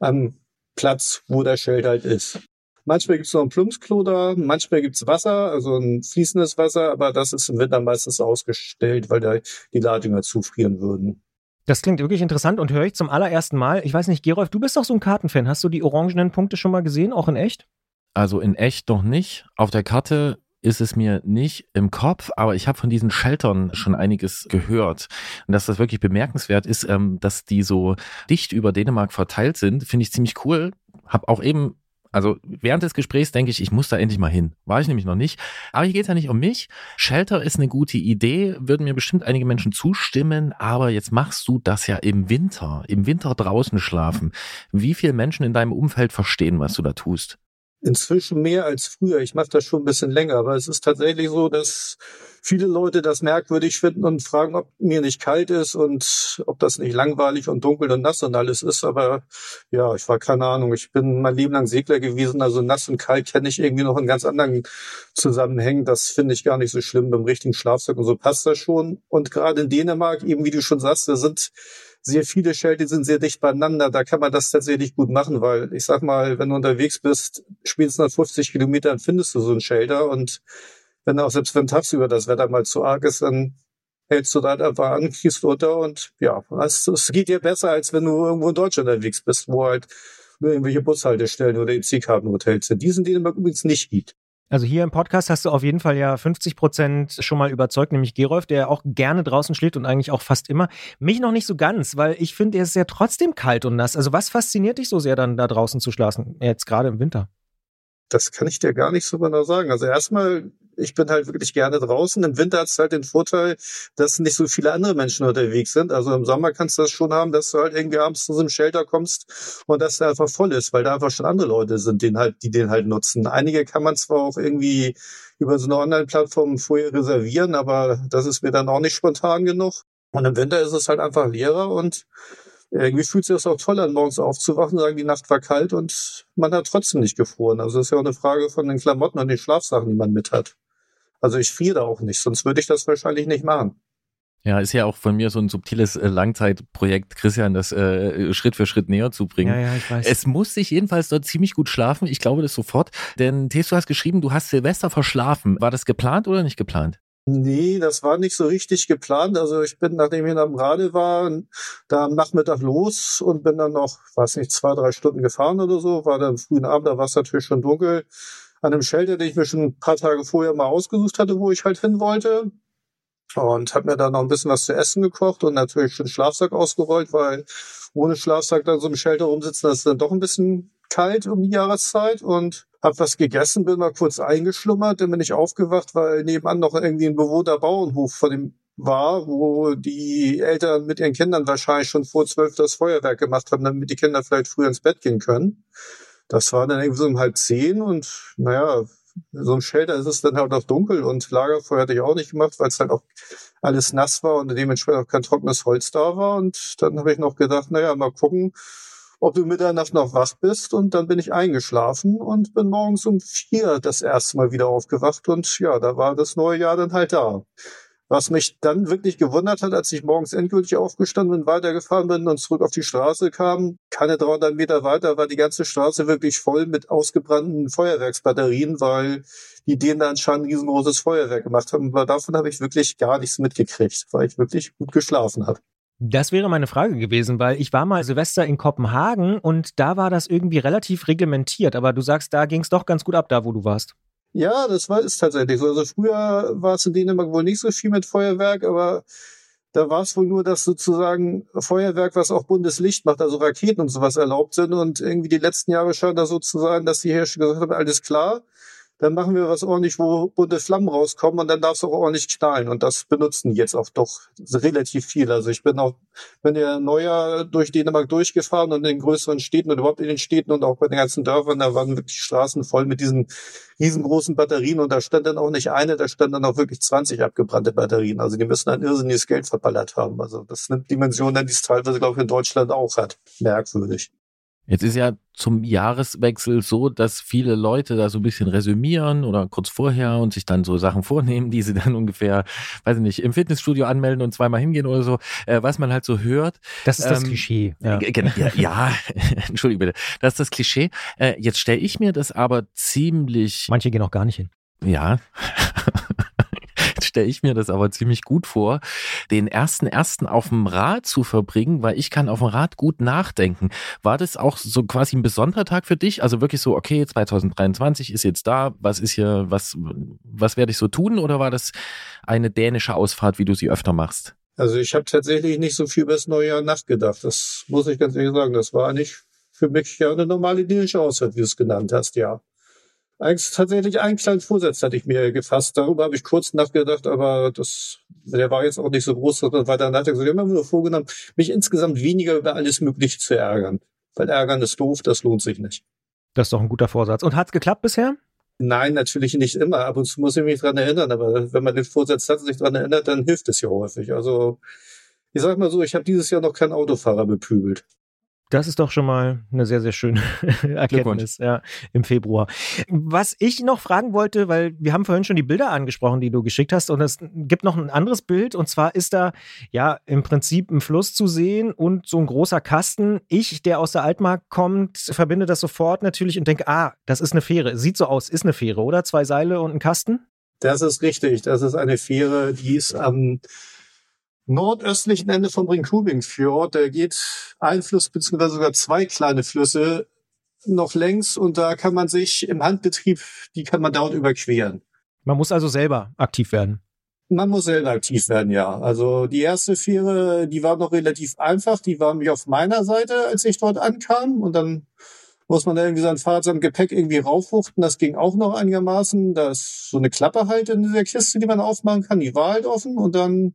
am Platz, wo der Schild halt ist. Manchmal gibt es noch ein Plumpsklo da, manchmal gibt es Wasser, also ein fließendes Wasser, aber das ist im Winter meistens ausgestellt, weil da die Ladünger zufrieren würden.
Das klingt wirklich interessant und höre ich zum allerersten Mal. Ich weiß nicht, Gerolf, du bist doch so ein Kartenfan. Hast du die orangenen Punkte schon mal gesehen, auch in echt?
Also in echt noch nicht. Auf der Karte ist es mir nicht im Kopf, aber ich habe von diesen Sheltern schon einiges gehört. Und dass das wirklich bemerkenswert ist, ähm, dass die so dicht über Dänemark verteilt sind, finde ich ziemlich cool. Hab auch eben also während des Gesprächs denke ich, ich muss da endlich mal hin. War ich nämlich noch nicht. Aber hier geht es ja nicht um mich. Shelter ist eine gute Idee, würden mir bestimmt einige Menschen zustimmen, aber jetzt machst du das ja im Winter, im Winter draußen schlafen. Wie viele Menschen in deinem Umfeld verstehen, was du da tust?
Inzwischen mehr als früher. Ich mache das schon ein bisschen länger, aber es ist tatsächlich so, dass viele Leute das merkwürdig finden und fragen, ob mir nicht kalt ist und ob das nicht langweilig und dunkel und nass und alles ist. Aber ja, ich war keine Ahnung. Ich bin mein Leben lang Segler gewesen, also nass und kalt kenne ich irgendwie noch in ganz anderen Zusammenhängen. Das finde ich gar nicht so schlimm. Beim richtigen Schlafsack und so passt das schon. Und gerade in Dänemark, eben wie du schon sagst, da sind sehr viele Schelte sind sehr dicht beieinander. Da kann man das tatsächlich gut machen, weil ich sag mal, wenn du unterwegs bist, spätestens nach 50 Kilometern findest du so ein Shelter und wenn auch selbst wenn tagsüber das Wetter mal zu arg ist, dann hältst du da einfach an, kiest runter und ja, es, es geht dir besser, als wenn du irgendwo in Deutschland unterwegs bist, wo halt nur irgendwelche Bushaltestellen oder EC-Kartenhotels sind. Die sind, es übrigens nicht gibt.
Also hier im Podcast hast du auf jeden Fall ja 50 Prozent schon mal überzeugt, nämlich Gerolf, der auch gerne draußen schläft und eigentlich auch fast immer. Mich noch nicht so ganz, weil ich finde, es ist ja trotzdem kalt und nass. Also was fasziniert dich so sehr dann da draußen zu schlafen, jetzt gerade im Winter?
Das kann ich dir gar nicht so genau sagen. Also erstmal ich bin halt wirklich gerne draußen. Im Winter hat es halt den Vorteil, dass nicht so viele andere Menschen unterwegs sind. Also im Sommer kannst du das schon haben, dass du halt irgendwie abends zu so einem Shelter kommst und dass der einfach voll ist, weil da einfach schon andere Leute sind, den halt, die den halt nutzen. Einige kann man zwar auch irgendwie über so eine Online-Plattform vorher reservieren, aber das ist mir dann auch nicht spontan genug. Und im Winter ist es halt einfach leerer und irgendwie fühlt sich das auch toll an, morgens aufzuwachen, sagen, die Nacht war kalt und man hat trotzdem nicht gefroren. Also das ist ja auch eine Frage von den Klamotten und den Schlafsachen, die man mit hat. Also ich friere auch nicht, sonst würde ich das wahrscheinlich nicht machen.
Ja, ist ja auch von mir so ein subtiles äh, Langzeitprojekt, Christian, das äh, Schritt für Schritt näher zu bringen.
Ja, ja, ich weiß.
Es muss sich jedenfalls dort ziemlich gut schlafen. Ich glaube das sofort. Denn Tess, du hast geschrieben, du hast Silvester verschlafen. War das geplant oder nicht geplant?
Nee, das war nicht so richtig geplant. Also ich bin, nachdem ich am Rade war, da am Nachmittag los und bin dann noch, weiß nicht, zwei, drei Stunden gefahren oder so, war dann am frühen Abend, da war es natürlich schon dunkel, an einem Shelter, den ich mir schon ein paar Tage vorher mal ausgesucht hatte, wo ich halt hin wollte. Und habe mir dann noch ein bisschen was zu essen gekocht und natürlich schon Schlafsack ausgerollt, weil ohne Schlafsack dann so im Shelter rumsitzen, das ist dann doch ein bisschen kalt um die Jahreszeit und hab was gegessen, bin mal kurz eingeschlummert, dann bin ich aufgewacht, weil nebenan noch irgendwie ein bewohnter Bauernhof von dem war, wo die Eltern mit ihren Kindern wahrscheinlich schon vor zwölf das Feuerwerk gemacht haben, damit die Kinder vielleicht früher ins Bett gehen können. Das war dann irgendwie so um halb zehn und naja, so ein Shelter ist es dann halt auch dunkel und Lagerfeuer hatte ich auch nicht gemacht, weil es halt auch alles nass war und dementsprechend auch kein trockenes Holz da war. Und dann habe ich noch gedacht, naja, mal gucken, ob du Mitternacht noch wach bist. Und dann bin ich eingeschlafen und bin morgens um vier das erste Mal wieder aufgewacht. Und ja, da war das neue Jahr dann halt da. Was mich dann wirklich gewundert hat, als ich morgens endgültig aufgestanden bin, weitergefahren bin und zurück auf die Straße kam, keine 300 Meter weiter war die ganze Straße wirklich voll mit ausgebrannten Feuerwerksbatterien, weil die denen da anscheinend ein riesengroßes Feuerwerk gemacht haben. Aber davon habe ich wirklich gar nichts mitgekriegt, weil ich wirklich gut geschlafen habe.
Das wäre meine Frage gewesen, weil ich war mal Silvester in Kopenhagen und da war das irgendwie relativ reglementiert. Aber du sagst, da ging es doch ganz gut ab, da wo du warst.
Ja, das war ist tatsächlich so. Also früher war es in Dänemark wohl nicht so viel mit Feuerwerk, aber da war es wohl nur, dass sozusagen Feuerwerk, was auch Bundeslicht macht, also Raketen und sowas erlaubt sind. Und irgendwie die letzten Jahre scheint da so zu sein, dass die Hersteller gesagt haben, alles klar, dann machen wir was ordentlich, wo bunte Flammen rauskommen und dann darf es auch ordentlich knallen. Und das benutzen jetzt auch doch relativ viel. Also ich bin auch, wenn der Neujahr durch Dänemark durchgefahren und in größeren Städten und überhaupt in den Städten und auch bei den ganzen Dörfern, da waren wirklich Straßen voll mit diesen riesengroßen Batterien und da stand dann auch nicht eine, da stand dann auch wirklich 20 abgebrannte Batterien. Also die müssen ein irrsinniges Geld verballert haben. Also das nimmt Dimensionen, die es teilweise, glaube ich, in Deutschland auch hat. Merkwürdig.
Jetzt ist ja zum Jahreswechsel so, dass viele Leute da so ein bisschen resümieren oder kurz vorher und sich dann so Sachen vornehmen, die sie dann ungefähr, weiß ich nicht, im Fitnessstudio anmelden und zweimal hingehen oder so, äh, was man halt so hört.
Das ist ähm, das Klischee.
Ja, ja, ja entschuldige bitte, das ist das Klischee. Äh, jetzt stelle ich mir das aber ziemlich.
Manche gehen auch gar nicht hin.
Ja. Stelle ich mir das aber ziemlich gut vor, den ersten ersten auf dem Rad zu verbringen, weil ich kann auf dem Rad gut nachdenken. War das auch so quasi ein besonderer Tag für dich? Also wirklich so, okay, 2023 ist jetzt da, was ist hier, was, was werde ich so tun? Oder war das eine dänische Ausfahrt, wie du sie öfter machst?
Also ich habe tatsächlich nicht so viel über das neue Jahr nachgedacht. Das muss ich ganz ehrlich sagen. Das war nicht für mich ja eine normale dänische Ausfahrt, wie du es genannt hast, ja. Eigentlich tatsächlich einen kleinen Vorsatz hatte ich mir gefasst. Darüber habe ich kurz nachgedacht, aber das, der war jetzt auch nicht so groß, sondern weiter nachgedacht. Ich habe mir nur vorgenommen, mich insgesamt weniger über alles Mögliche zu ärgern. Weil ärgern ist doof, das lohnt sich nicht.
Das ist doch ein guter Vorsatz. Und hat's geklappt bisher?
Nein, natürlich nicht immer. Ab und zu muss ich mich dran erinnern. Aber wenn man den Vorsatz hat und sich dran erinnert, dann hilft es ja häufig. Also, ich sag mal so, ich habe dieses Jahr noch keinen Autofahrer bepübelt.
Das ist doch schon mal eine sehr, sehr schöne Erkenntnis ja, im Februar. Was ich noch fragen wollte, weil wir haben vorhin schon die Bilder angesprochen, die du geschickt hast, und es gibt noch ein anderes Bild, und zwar ist da ja im Prinzip ein Fluss zu sehen und so ein großer Kasten. Ich, der aus der Altmark kommt, verbinde das sofort natürlich und denke, ah, das ist eine Fähre. Sieht so aus, ist eine Fähre, oder? Zwei Seile und ein Kasten?
Das ist richtig. Das ist eine Fähre, die ist am ähm nordöstlichen Ende vom Ringkubing-Fjord. Der geht ein Fluss beziehungsweise sogar zwei kleine Flüsse noch längs und da kann man sich im Handbetrieb, die kann man dort überqueren.
Man muss also selber aktiv werden.
Man muss selber aktiv werden, ja. Also die erste Fähre, die war noch relativ einfach. Die war mich auf meiner Seite, als ich dort ankam. Und dann muss man da irgendwie sein Fahrrad samt Gepäck irgendwie raufwuchten. Das ging auch noch einigermaßen. Da ist so eine Klappe halt in dieser Kiste, die man aufmachen kann. Die war halt offen und dann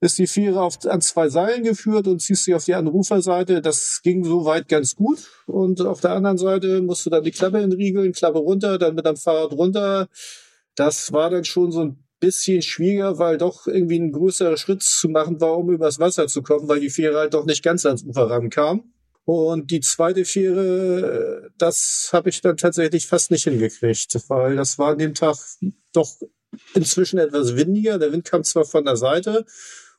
ist die Fähre auf, an zwei Seilen geführt und ziehst sie auf die Anruferseite. Das ging soweit ganz gut. Und auf der anderen Seite musst du dann die Klappe entriegeln, Klappe runter, dann mit dem Fahrrad runter. Das war dann schon so ein bisschen schwieriger, weil doch irgendwie ein größerer Schritt zu machen war, um übers Wasser zu kommen, weil die Fähre halt doch nicht ganz ans Ufer rankam. Und die zweite Fähre, das habe ich dann tatsächlich fast nicht hingekriegt, weil das war an dem Tag doch inzwischen etwas windiger. Der Wind kam zwar von der Seite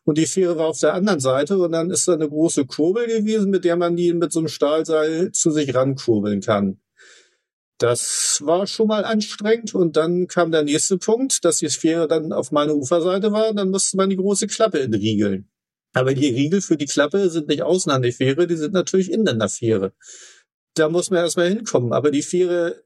und die Fähre war auf der anderen Seite und dann ist da eine große Kurbel gewesen, mit der man die mit so einem Stahlseil zu sich rankurbeln kann. Das war schon mal anstrengend und dann kam der nächste Punkt, dass die Fähre dann auf meiner Uferseite war, dann musste man die große Klappe entriegeln. Aber die Riegel für die Klappe sind nicht außen an die Fähre, die sind natürlich innen an der Fähre. Da muss man erstmal hinkommen. Aber die Fähre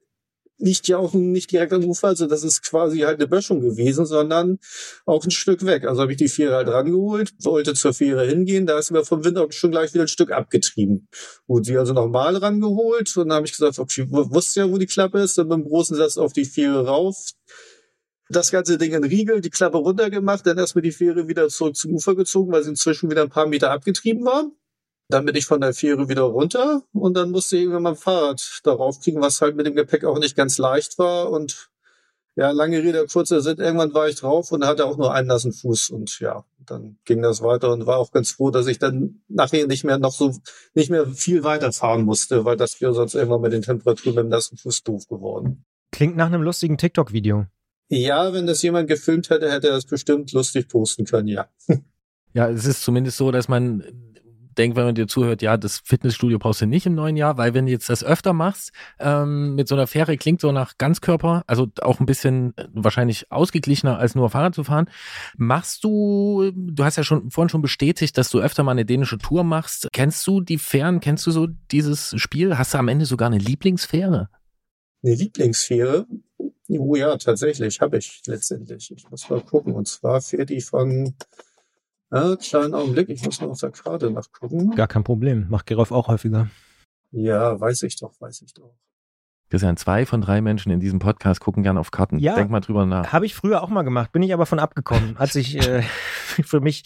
liegt ja auch nicht direkt am Ufer, also das ist quasi halt eine Böschung gewesen, sondern auch ein Stück weg. Also habe ich die Fähre halt rangeholt, wollte zur Fähre hingehen, da ist mir vom Wind auch schon gleich wieder ein Stück abgetrieben. Gut, sie also nochmal rangeholt und dann habe ich gesagt, okay, wusste ja, wo die Klappe ist, dann mit dem großen Satz auf die Fähre rauf, das ganze Ding in Riegel, die Klappe runtergemacht, dann erstmal die Fähre wieder zurück zum Ufer gezogen, weil sie inzwischen wieder ein paar Meter abgetrieben war. Dann bin ich von der Fähre wieder runter und dann musste ich irgendwann mein Fahrrad darauf kriegen, was halt mit dem Gepäck auch nicht ganz leicht war. Und ja, lange Rede, kurzer Sinn, irgendwann war ich drauf und hatte auch nur einen nassen Fuß und ja, dann ging das weiter und war auch ganz froh, dass ich dann nachher nicht mehr noch so, nicht mehr viel weiterfahren musste, weil das wäre sonst irgendwann mit den Temperaturen mit dem nassen Fuß doof geworden.
Klingt nach einem lustigen TikTok-Video.
Ja, wenn das jemand gefilmt hätte, hätte er das bestimmt lustig posten können, ja.
Ja, es ist zumindest so, dass man denkt, wenn man dir zuhört, ja, das Fitnessstudio brauchst du nicht im neuen Jahr, weil wenn du jetzt das öfter machst, ähm, mit so einer Fähre klingt so nach Ganzkörper, also auch ein bisschen äh, wahrscheinlich ausgeglichener als nur Fahrrad zu fahren. Machst du, du hast ja schon vorhin schon bestätigt, dass du öfter mal eine dänische Tour machst. Kennst du die Fähren? Kennst du so dieses Spiel? Hast du am Ende sogar eine Lieblingsfähre?
Eine Lieblingsfähre? Oh ja, tatsächlich, habe ich letztendlich. Ich muss mal gucken. Und zwar fährt die von, äh, kleinen Augenblick, ich muss mal auf der Karte nachgucken.
Gar kein Problem. Macht Gerolf auch häufiger.
Ja, weiß ich doch, weiß ich doch.
Christian, zwei von drei Menschen in diesem Podcast gucken gerne auf Karten.
Ja.
Denk mal drüber nach.
Habe ich früher auch mal gemacht, bin ich aber von abgekommen. Hat sich äh, für mich,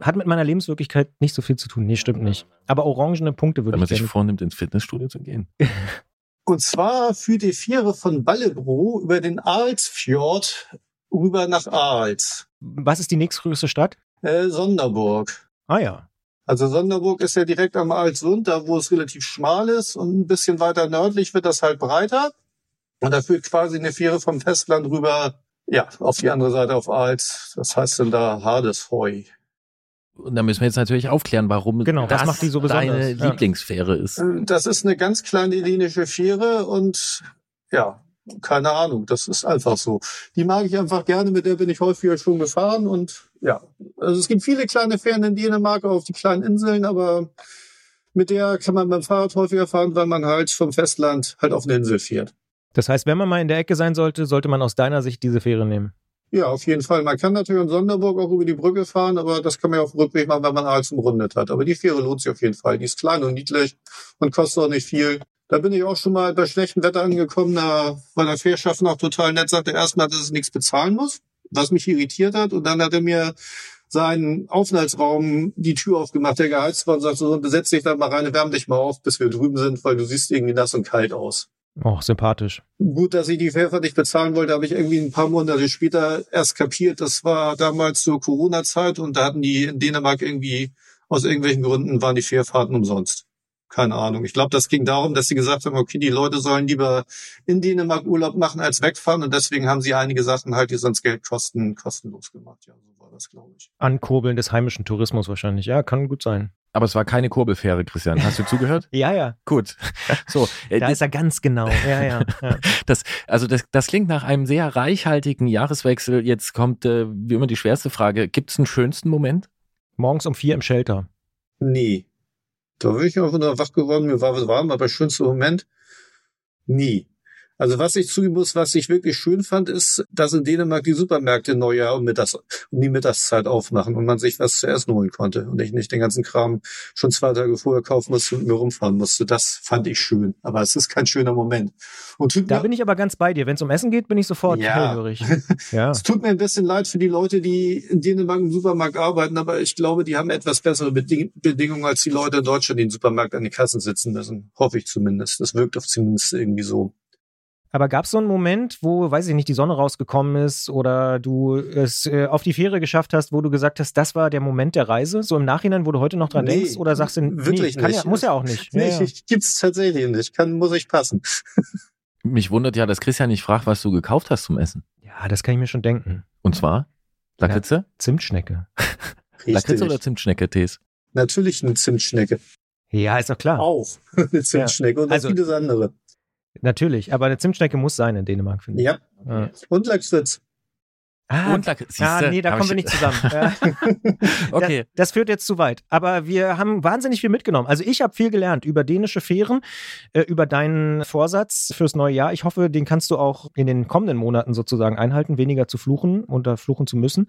hat mit meiner Lebenswirklichkeit nicht so viel zu tun. Nee, stimmt nicht. Aber orangene Punkte würde
Wenn man
ich
sich
gerne.
vornimmt, ins Fitnessstudio zu gehen.
Und zwar führt die Fähre von Ballebro über den Ahlsfjord rüber nach Aals.
Was ist die nächstgrößte Stadt?
Äh, Sonderburg.
Ah ja.
Also Sonderburg ist ja direkt am Altsund, da wo es relativ schmal ist und ein bisschen weiter nördlich wird das halt breiter. Und da führt quasi eine Fähre vom Festland rüber, ja, auf die andere Seite auf Als. Das heißt dann da Hardesheu.
Und da müssen wir jetzt natürlich aufklären, warum
Genau,
das
macht die so
deine
besonders? Ja.
Lieblingsfähre ist.
Äh, Das ist eine ganz kleine dänische Fähre und ja, keine Ahnung, das ist einfach so. Die mag ich einfach gerne, mit der bin ich häufiger schon gefahren und ja, also es gibt viele kleine Fähren in Dänemark auf die kleinen Inseln, aber mit der kann man beim Fahrrad häufiger fahren, weil man halt vom Festland halt auf eine Insel fährt.
Das heißt, wenn man mal in der Ecke sein sollte, sollte man aus deiner Sicht diese Fähre nehmen.
Ja, auf jeden Fall. Man kann natürlich in Sonderburg auch über die Brücke fahren, aber das kann man ja auf dem Rückweg machen, wenn man alles umrundet hat. Aber die Fähre lohnt sich auf jeden Fall. Die ist klein und niedlich und kostet auch nicht viel. Da bin ich auch schon mal bei schlechtem Wetter angekommen, da war der Fährschaffner auch total nett, sagte erstmal, dass es nichts bezahlen muss, was mich irritiert hat. Und dann hat er mir seinen Aufenthaltsraum die Tür aufgemacht, der geheizt war und sagte, so, besetz dich da mal rein, wärm dich mal auf, bis wir drüben sind, weil du siehst irgendwie nass und kalt aus.
Oh, sympathisch.
Gut, dass ich die Pfeffer nicht bezahlen wollte, habe ich irgendwie ein paar Monate später erst kapiert. Das war damals zur Corona-Zeit und da hatten die in Dänemark irgendwie aus irgendwelchen Gründen waren die Fährfahrten umsonst. Keine Ahnung. Ich glaube, das ging darum, dass sie gesagt haben, okay, die Leute sollen lieber in Dänemark Urlaub machen als wegfahren und deswegen haben sie einige Sachen halt, die sonst Geld kosten, kostenlos gemacht. Ja, so war das, glaube ich.
Ankurbeln des heimischen Tourismus wahrscheinlich. Ja, kann gut sein.
Aber es war keine Kurbelfähre, Christian. Hast du zugehört?
Ja, ja.
Gut. So, äh,
Da ist er ganz genau. Ja, ja. ja.
das, also das, das klingt nach einem sehr reichhaltigen Jahreswechsel. Jetzt kommt äh, wie immer die schwerste Frage. Gibt es einen schönsten Moment?
Morgens um vier im Shelter.
Nie. Da bin ich einfach nur wach geworden, mir war warm, aber schönster Moment? Nie. Also was ich zugeben muss, was ich wirklich schön fand, ist, dass in Dänemark die Supermärkte Neujahr um, Mittags, um die Mittagszeit aufmachen und man sich was zu essen holen konnte und ich nicht den ganzen Kram schon zwei Tage vorher kaufen musste und mir rumfahren musste. Das fand ich schön. Aber es ist kein schöner Moment.
Und da bin ich aber ganz bei dir. Wenn es um Essen geht, bin ich sofort ja. hellhörig.
Ja. es tut mir ein bisschen leid für die Leute, die in Dänemark im Supermarkt arbeiten, aber ich glaube, die haben etwas bessere Beding Bedingungen als die Leute in Deutschland, die im Supermarkt an die Kassen sitzen müssen. Hoffe ich zumindest. Das wirkt auf zumindest irgendwie so.
Aber gab es so einen Moment, wo, weiß ich nicht, die Sonne rausgekommen ist oder du es äh, auf die Fähre geschafft hast, wo du gesagt hast, das war der Moment der Reise? So im Nachhinein, wo du heute noch dran nee, denkst? Oder sagst du,
wirklich
nee,
nicht.
Ja, muss ja auch nicht.
Nee,
ja, ja.
gibt's tatsächlich nicht. Kann, muss ich passen.
Mich wundert ja, dass Christian nicht fragt, was du gekauft hast zum Essen.
Ja, das kann ich mir schon denken.
Und zwar? Lakritze? Ja,
Zimtschnecke.
Lakritze oder Zimtschnecke, Tees?
Natürlich eine Zimtschnecke.
Ja, ist doch klar.
Auch eine Zimtschnecke ja. und also, vieles andere.
Natürlich, aber eine Zimtschnecke muss sein in Dänemark, finde
ich. Ja. ja. Und Lachswitz.
Ah, und Lachs, ah, nee, da kommen wir nicht zusammen. okay. Das, das, führt jetzt zu weit. Aber wir haben wahnsinnig viel mitgenommen. Also ich habe viel gelernt über dänische Fähren, äh, über deinen Vorsatz fürs neue Jahr. Ich hoffe, den kannst du auch in den kommenden Monaten sozusagen einhalten, weniger zu fluchen oder fluchen zu müssen.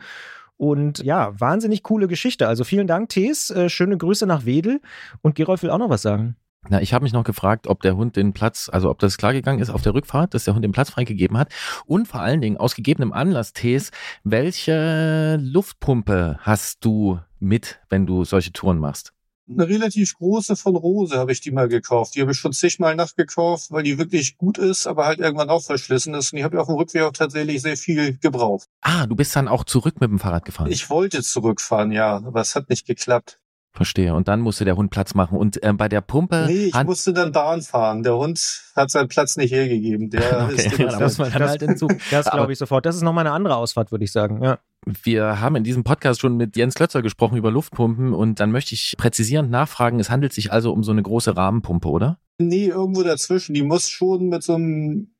Und ja, wahnsinnig coole Geschichte. Also vielen Dank, Tees. Äh, schöne Grüße nach Wedel. Und Gerolf will auch noch was sagen.
Na, ich habe mich noch gefragt, ob der Hund den Platz, also ob das klar gegangen ist auf der Rückfahrt, dass der Hund den Platz freigegeben hat. Und vor allen Dingen, aus gegebenem Anlass, Tees, welche Luftpumpe hast du mit, wenn du solche Touren machst?
Eine relativ große von Rose habe ich die mal gekauft. Die habe ich schon zigmal nachgekauft, weil die wirklich gut ist, aber halt irgendwann auch verschlissen ist. Und die habe ich auf dem Rückweg auch tatsächlich sehr viel gebraucht.
Ah, du bist dann auch zurück mit dem Fahrrad gefahren?
Ich wollte zurückfahren, ja, aber es hat nicht geklappt.
Verstehe. Und dann musste der Hund Platz machen. Und äh, bei der Pumpe.
Nee, ich musste dann Bahn fahren. Der Hund hat seinen Platz nicht hergegeben. Der
okay, ist ja, das, das, halt in Zug. Das glaube ich sofort. Das ist nochmal eine andere Ausfahrt, würde ich sagen. Ja.
Wir haben in diesem Podcast schon mit Jens Klötzer gesprochen über Luftpumpen und dann möchte ich präzisierend nachfragen, es handelt sich also um so eine große Rahmenpumpe, oder?
Nee, irgendwo dazwischen. Die muss schon mit so einem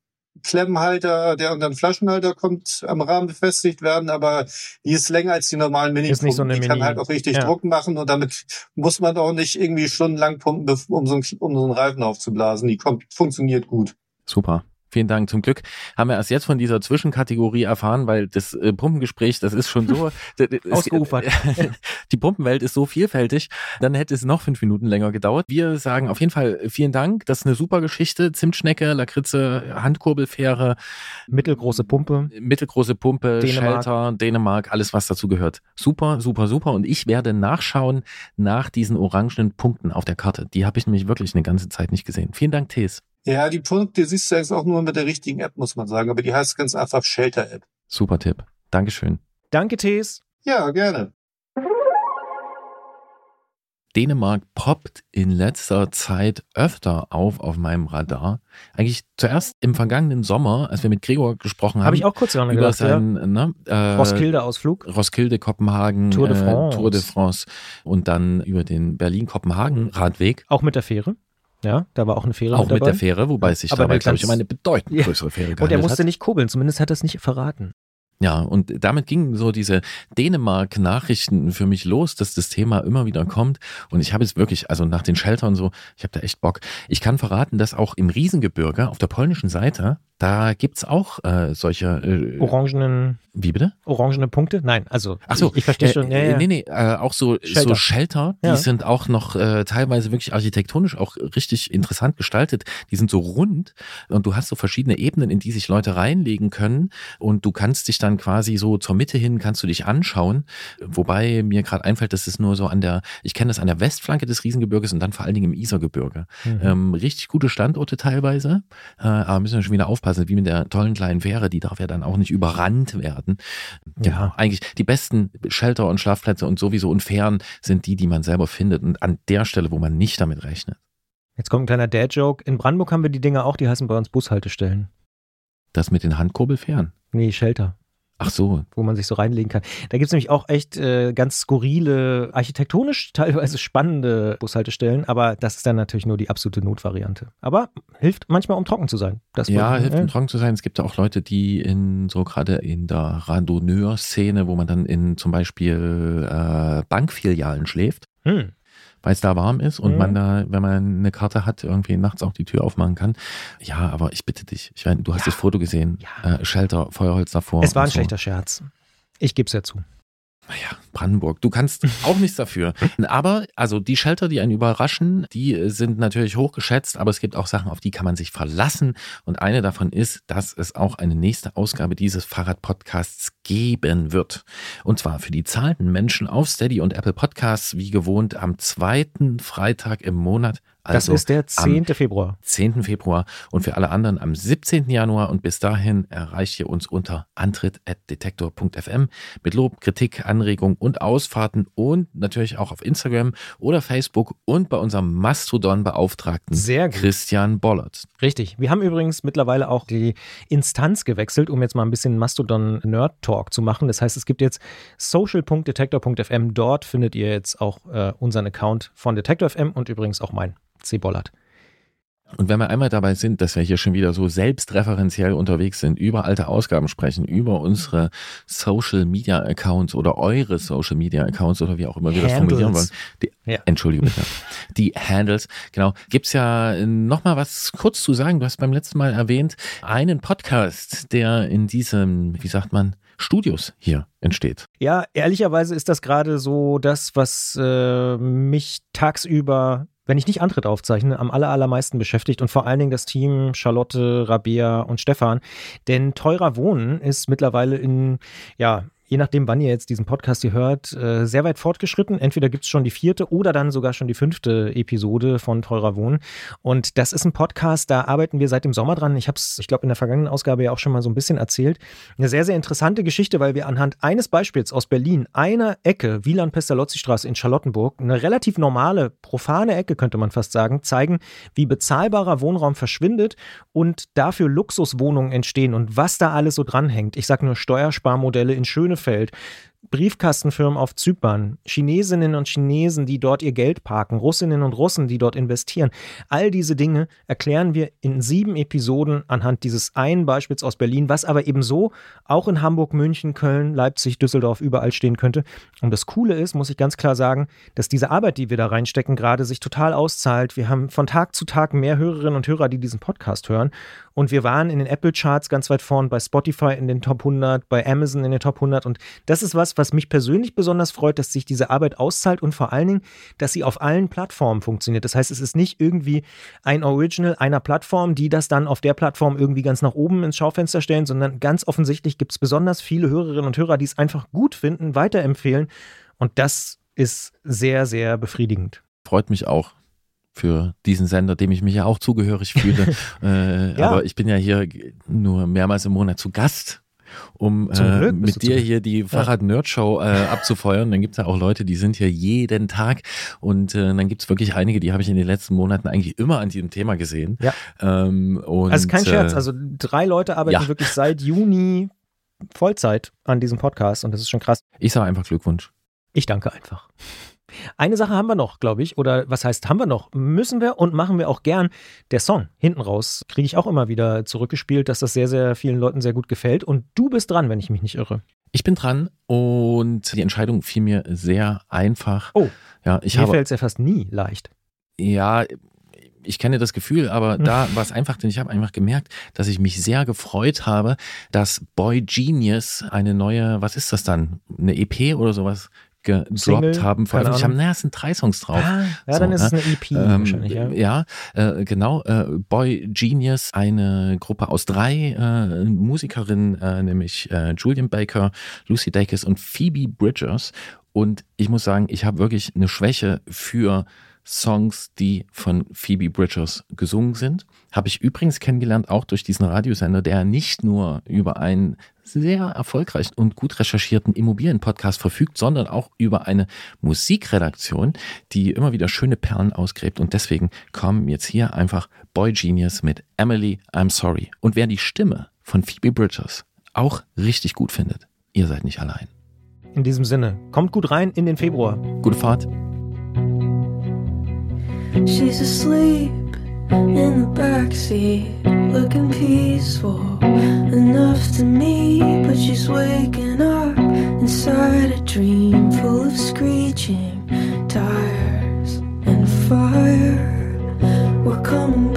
Klemmenhalter, der unter den Flaschenhalter kommt, am Rahmen befestigt werden, aber die ist länger als die normalen mini ist nicht so eine Die Mini. kann halt auch richtig ja. Druck machen und damit muss man auch nicht irgendwie stundenlang pumpen, um so, einen, um so einen Reifen aufzublasen. Die kommt, funktioniert gut.
Super. Vielen Dank. Zum Glück haben wir erst jetzt von dieser Zwischenkategorie erfahren, weil das äh, Pumpengespräch, das ist schon so
ausgeufert.
Die Pumpenwelt ist so vielfältig, dann hätte es noch fünf Minuten länger gedauert. Wir sagen auf jeden Fall vielen Dank. Das ist eine super Geschichte. Zimtschnecke, Lakritze, Handkurbelfähre,
mittelgroße Pumpe,
mittelgroße Pumpe, Dänemark. Shelter, Dänemark, alles was dazu gehört. Super, super, super. Und ich werde nachschauen nach diesen orangenen Punkten auf der Karte. Die habe ich nämlich wirklich eine ganze Zeit nicht gesehen. Vielen Dank, Tees.
Ja, die Punkte siehst du jetzt auch nur mit der richtigen App, muss man sagen. Aber die heißt ganz einfach Shelter App.
Super Tipp. Dankeschön.
Danke, Tees.
Ja, gerne.
Dänemark poppt in letzter Zeit öfter auf auf meinem Radar. Eigentlich zuerst im vergangenen Sommer, als wir mit Gregor gesprochen haben.
Habe ich auch kurz
über
gedacht,
seinen ja. ne,
äh, Roskilde-Ausflug.
Roskilde, Kopenhagen,
Tour de France.
Äh, Tour de France und dann über den Berlin-Kopenhagen-Radweg.
Auch mit der Fähre? Ja, da war auch eine Fähre
Auch
mit,
mit der Fähre, wobei es sich
Aber
dabei, glaube ich, um eine bedeutend ja. größere Fähre gehandelt
Und er musste hat. nicht kurbeln, zumindest hat er es nicht verraten.
Ja, und damit gingen so diese Dänemark-Nachrichten für mich los, dass das Thema immer wieder kommt. Und ich habe jetzt wirklich, also nach den Sheltern so, ich habe da echt Bock. Ich kann verraten, dass auch im Riesengebirge auf der polnischen Seite da gibt's auch äh, solche
äh, orangenen.
Wie bitte?
Orangene Punkte? Nein, also
Ach so,
ich, ich verstehe schon.
Ja, ja. Nee, nee, äh, auch so Shelter, so Shelter die ja. sind auch noch äh, teilweise wirklich architektonisch auch richtig interessant gestaltet. Die sind so rund und du hast so verschiedene Ebenen, in die sich Leute reinlegen können und du kannst dich dann quasi so zur Mitte hin kannst du dich anschauen. Wobei mir gerade einfällt, dass es nur so an der, ich kenne das an der Westflanke des Riesengebirges und dann vor allen Dingen im Isergebirge. Mhm. Ähm, richtig gute Standorte teilweise, äh, aber müssen wir schon wieder aufpassen aufpassen, wie mit der tollen kleinen Fähre, die darf ja dann auch nicht überrannt werden. Ja, eigentlich die besten Shelter und Schlafplätze und sowieso und Fähren sind die, die man selber findet und an der Stelle, wo man nicht damit rechnet.
Jetzt kommt ein kleiner Dad-Joke. In Brandenburg haben wir die Dinger auch, die heißen bei uns Bushaltestellen.
Das mit den Handkurbelfähren?
Nee, Shelter.
Ach so.
Wo man sich so reinlegen kann. Da gibt es nämlich auch echt äh, ganz skurrile, architektonisch teilweise spannende Bushaltestellen, aber das ist dann natürlich nur die absolute Notvariante. Aber hilft manchmal, um trocken zu sein.
Das ja, hilft, äh, um trocken zu sein. Es gibt ja auch Leute, die in so gerade in der Randonneur-Szene, wo man dann in zum Beispiel äh, Bankfilialen schläft. Hm weil es da warm ist und
Mhm.
man da, wenn man eine Karte hat, irgendwie nachts auch die Tür aufmachen kann. Ja, aber ich bitte dich, ich meine, du hast
Ja.
das Foto gesehen,
Ja.
äh, Shelter, Feuerholz davor.
Es war ein
so.
schlechter Scherz. Ich gebe es ja zu.
Naja, Brandenburg, du kannst auch nichts dafür. Aber, also die Shelter, die einen überraschen, die äh, sind natürlich hochgeschätzt, aber es gibt auch Sachen, auf die kann man sich verlassen. Und eine davon ist, dass es auch eine nächste Ausgabe dieses Fahrrad-Podcasts geben wird. Und zwar für die zahlenden Menschen auf Steady und Apple Podcasts, wie gewohnt, am zweiten Freitag im Monat. Also
das ist der
am
10. Februar.
10. Februar und für alle anderen am 17. Januar. Und bis dahin erreicht ihr uns unter antritt.detektor.fm mit Lob, Kritik, Anregung und Ausfahrten und natürlich auch auf Instagram oder Facebook und bei unserem Mastodon-Beauftragten. Christian Bollert.
Richtig. Wir haben übrigens mittlerweile auch die Instanz gewechselt, um jetzt mal ein bisschen Mastodon-Nerd-Talk zu machen. Das heißt, es gibt jetzt social.detektor.fm. Dort findet ihr jetzt auch äh, unseren Account von Detektor FM und übrigens auch mein C. Bollert.
Und wenn wir einmal dabei sind, dass wir hier schon wieder so selbstreferenziell unterwegs sind, über alte Ausgaben sprechen, über unsere Social Media Accounts oder eure Social Media Accounts oder wie auch immer wir das formulieren wollen.
Handles.
Die,
Ja.
Entschuldige bitte. Die Handles, genau. Gibt's ja nochmal was kurz zu sagen. Du hast beim letzten Mal erwähnt, einen Podcast, der in diesem, wie sagt man, Studios hier entsteht.
Ja, ehrlicherweise ist das gerade so das, was äh, mich tagsüber, wenn ich nicht Antritt aufzeichne, am aller, allermeisten beschäftigt und vor allen Dingen das Team Charlotte, Rabea und Stefan. Denn teurer Wohnen ist mittlerweile in, ja, je nachdem, wann ihr jetzt diesen Podcast hier hört, äh, sehr weit fortgeschritten. Entweder gibt es schon die vierte oder dann sogar schon die fünfte Episode von Teurer Wohnen. Und das ist ein Podcast, da arbeiten wir seit dem Sommer dran. Ich habe es, ich glaube, in der vergangenen Ausgabe ja auch schon mal so ein bisschen erzählt. Eine sehr, sehr interessante Geschichte, weil wir anhand eines Beispiels aus Berlin, einer Ecke, Wieland-Pestalozzi-Straße in Charlottenburg, eine relativ normale, profane Ecke, könnte man fast sagen, zeigen, wie bezahlbarer Wohnraum verschwindet und dafür Luxuswohnungen entstehen und was da alles so dranhängt. Ich sage nur Steuersparmodelle in Schönefeld. Briefkastenfirmen auf Zypern, Chinesinnen und Chinesen, die dort ihr Geld parken, Russinnen und Russen, die dort investieren. All diese Dinge erklären wir in sieben Episoden anhand dieses einen Beispiels aus Berlin, was aber eben so auch in Hamburg, München, Köln, Leipzig, Düsseldorf überall stehen könnte. Und das Coole ist, muss ich ganz klar sagen, dass diese Arbeit, die wir da reinstecken, gerade sich total auszahlt. Wir haben von Tag zu Tag mehr Hörerinnen und Hörer, die diesen Podcast hören. Und wir waren in den Apple-Charts ganz weit vorn, bei Spotify in den Top 100, bei Amazon in den Top 100. Und das ist was, was mich persönlich besonders freut, dass sich diese Arbeit auszahlt und vor allen Dingen, dass sie auf allen Plattformen funktioniert. Das heißt, es ist nicht irgendwie ein Original einer Plattform, die das dann auf der Plattform irgendwie ganz nach oben ins Schaufenster stellen, sondern ganz offensichtlich gibt es besonders viele Hörerinnen und Hörer, die es einfach gut finden, weiterempfehlen. Und das ist sehr, sehr befriedigend.
Freut mich auch für diesen Sender, dem ich mich ja auch zugehörig fühle. äh,
Ja.
Aber ich bin ja hier nur mehrmals im Monat zu Gast. Um äh, mit dir hier die Fahrrad-Nerd-Show äh, abzufeuern. Dann gibt es ja auch Leute, die sind hier jeden Tag. Und äh, dann gibt es wirklich einige, die habe ich in den letzten Monaten eigentlich immer an diesem Thema gesehen.
Ja.
Ähm, und,
Also kein Scherz,
äh,
also drei Leute arbeiten
ja.
wirklich seit Juni Vollzeit an diesem Podcast und das ist schon krass.
ich sage einfach Glückwunsch.
Ich danke einfach. Eine Sache haben wir noch, glaube ich, oder was heißt haben wir noch? Müssen wir und machen wir auch gern. Der Song hinten raus kriege ich auch immer wieder zurückgespielt, dass das sehr, sehr vielen Leuten sehr gut gefällt. Und du bist dran, wenn ich mich nicht irre.
Ich bin dran und die Entscheidung fiel mir sehr einfach.
Oh,
Ja, ich
Mir fällt es ja fast nie leicht.
Ja, ich kenne das Gefühl, aber
Hm.
da war es einfach, denn ich habe einfach gemerkt, dass ich mich sehr gefreut habe, dass Boy Genius eine neue, was ist das dann, eine EP oder sowas gedroppt
Single?
haben. Veröffentlicht haben.
Ahnung.
Naja, es sind drei Songs drauf.
Ah, ja,
So,
dann ist es
ne?
eine EP
Ähm,
wahrscheinlich, ja.
ja, äh, genau. Äh, Boy Genius, eine Gruppe aus drei äh, Musikerinnen, äh, nämlich äh, Julian Baker, Lucy Dacus und Phoebe Bridgers. Und ich muss sagen, ich habe wirklich eine Schwäche für Songs, die von Phoebe Bridgers gesungen sind. Habe ich übrigens kennengelernt, auch durch diesen Radiosender, der nicht nur über einen sehr erfolgreichen und gut recherchierten Immobilienpodcast verfügt, sondern auch über eine Musikredaktion, die immer wieder schöne Perlen ausgräbt. Und deswegen kommen jetzt hier einfach Boy Genius mit Emily, I'm Sorry. Und wer die Stimme von Phoebe Bridgers auch richtig gut findet, ihr seid nicht allein.
In diesem Sinne, kommt gut rein in den Februar.
Gute Fahrt.
She's asleep in the backseat, looking peaceful enough to me. But she's waking up inside a dream full of screeching tires and fire. We're coming.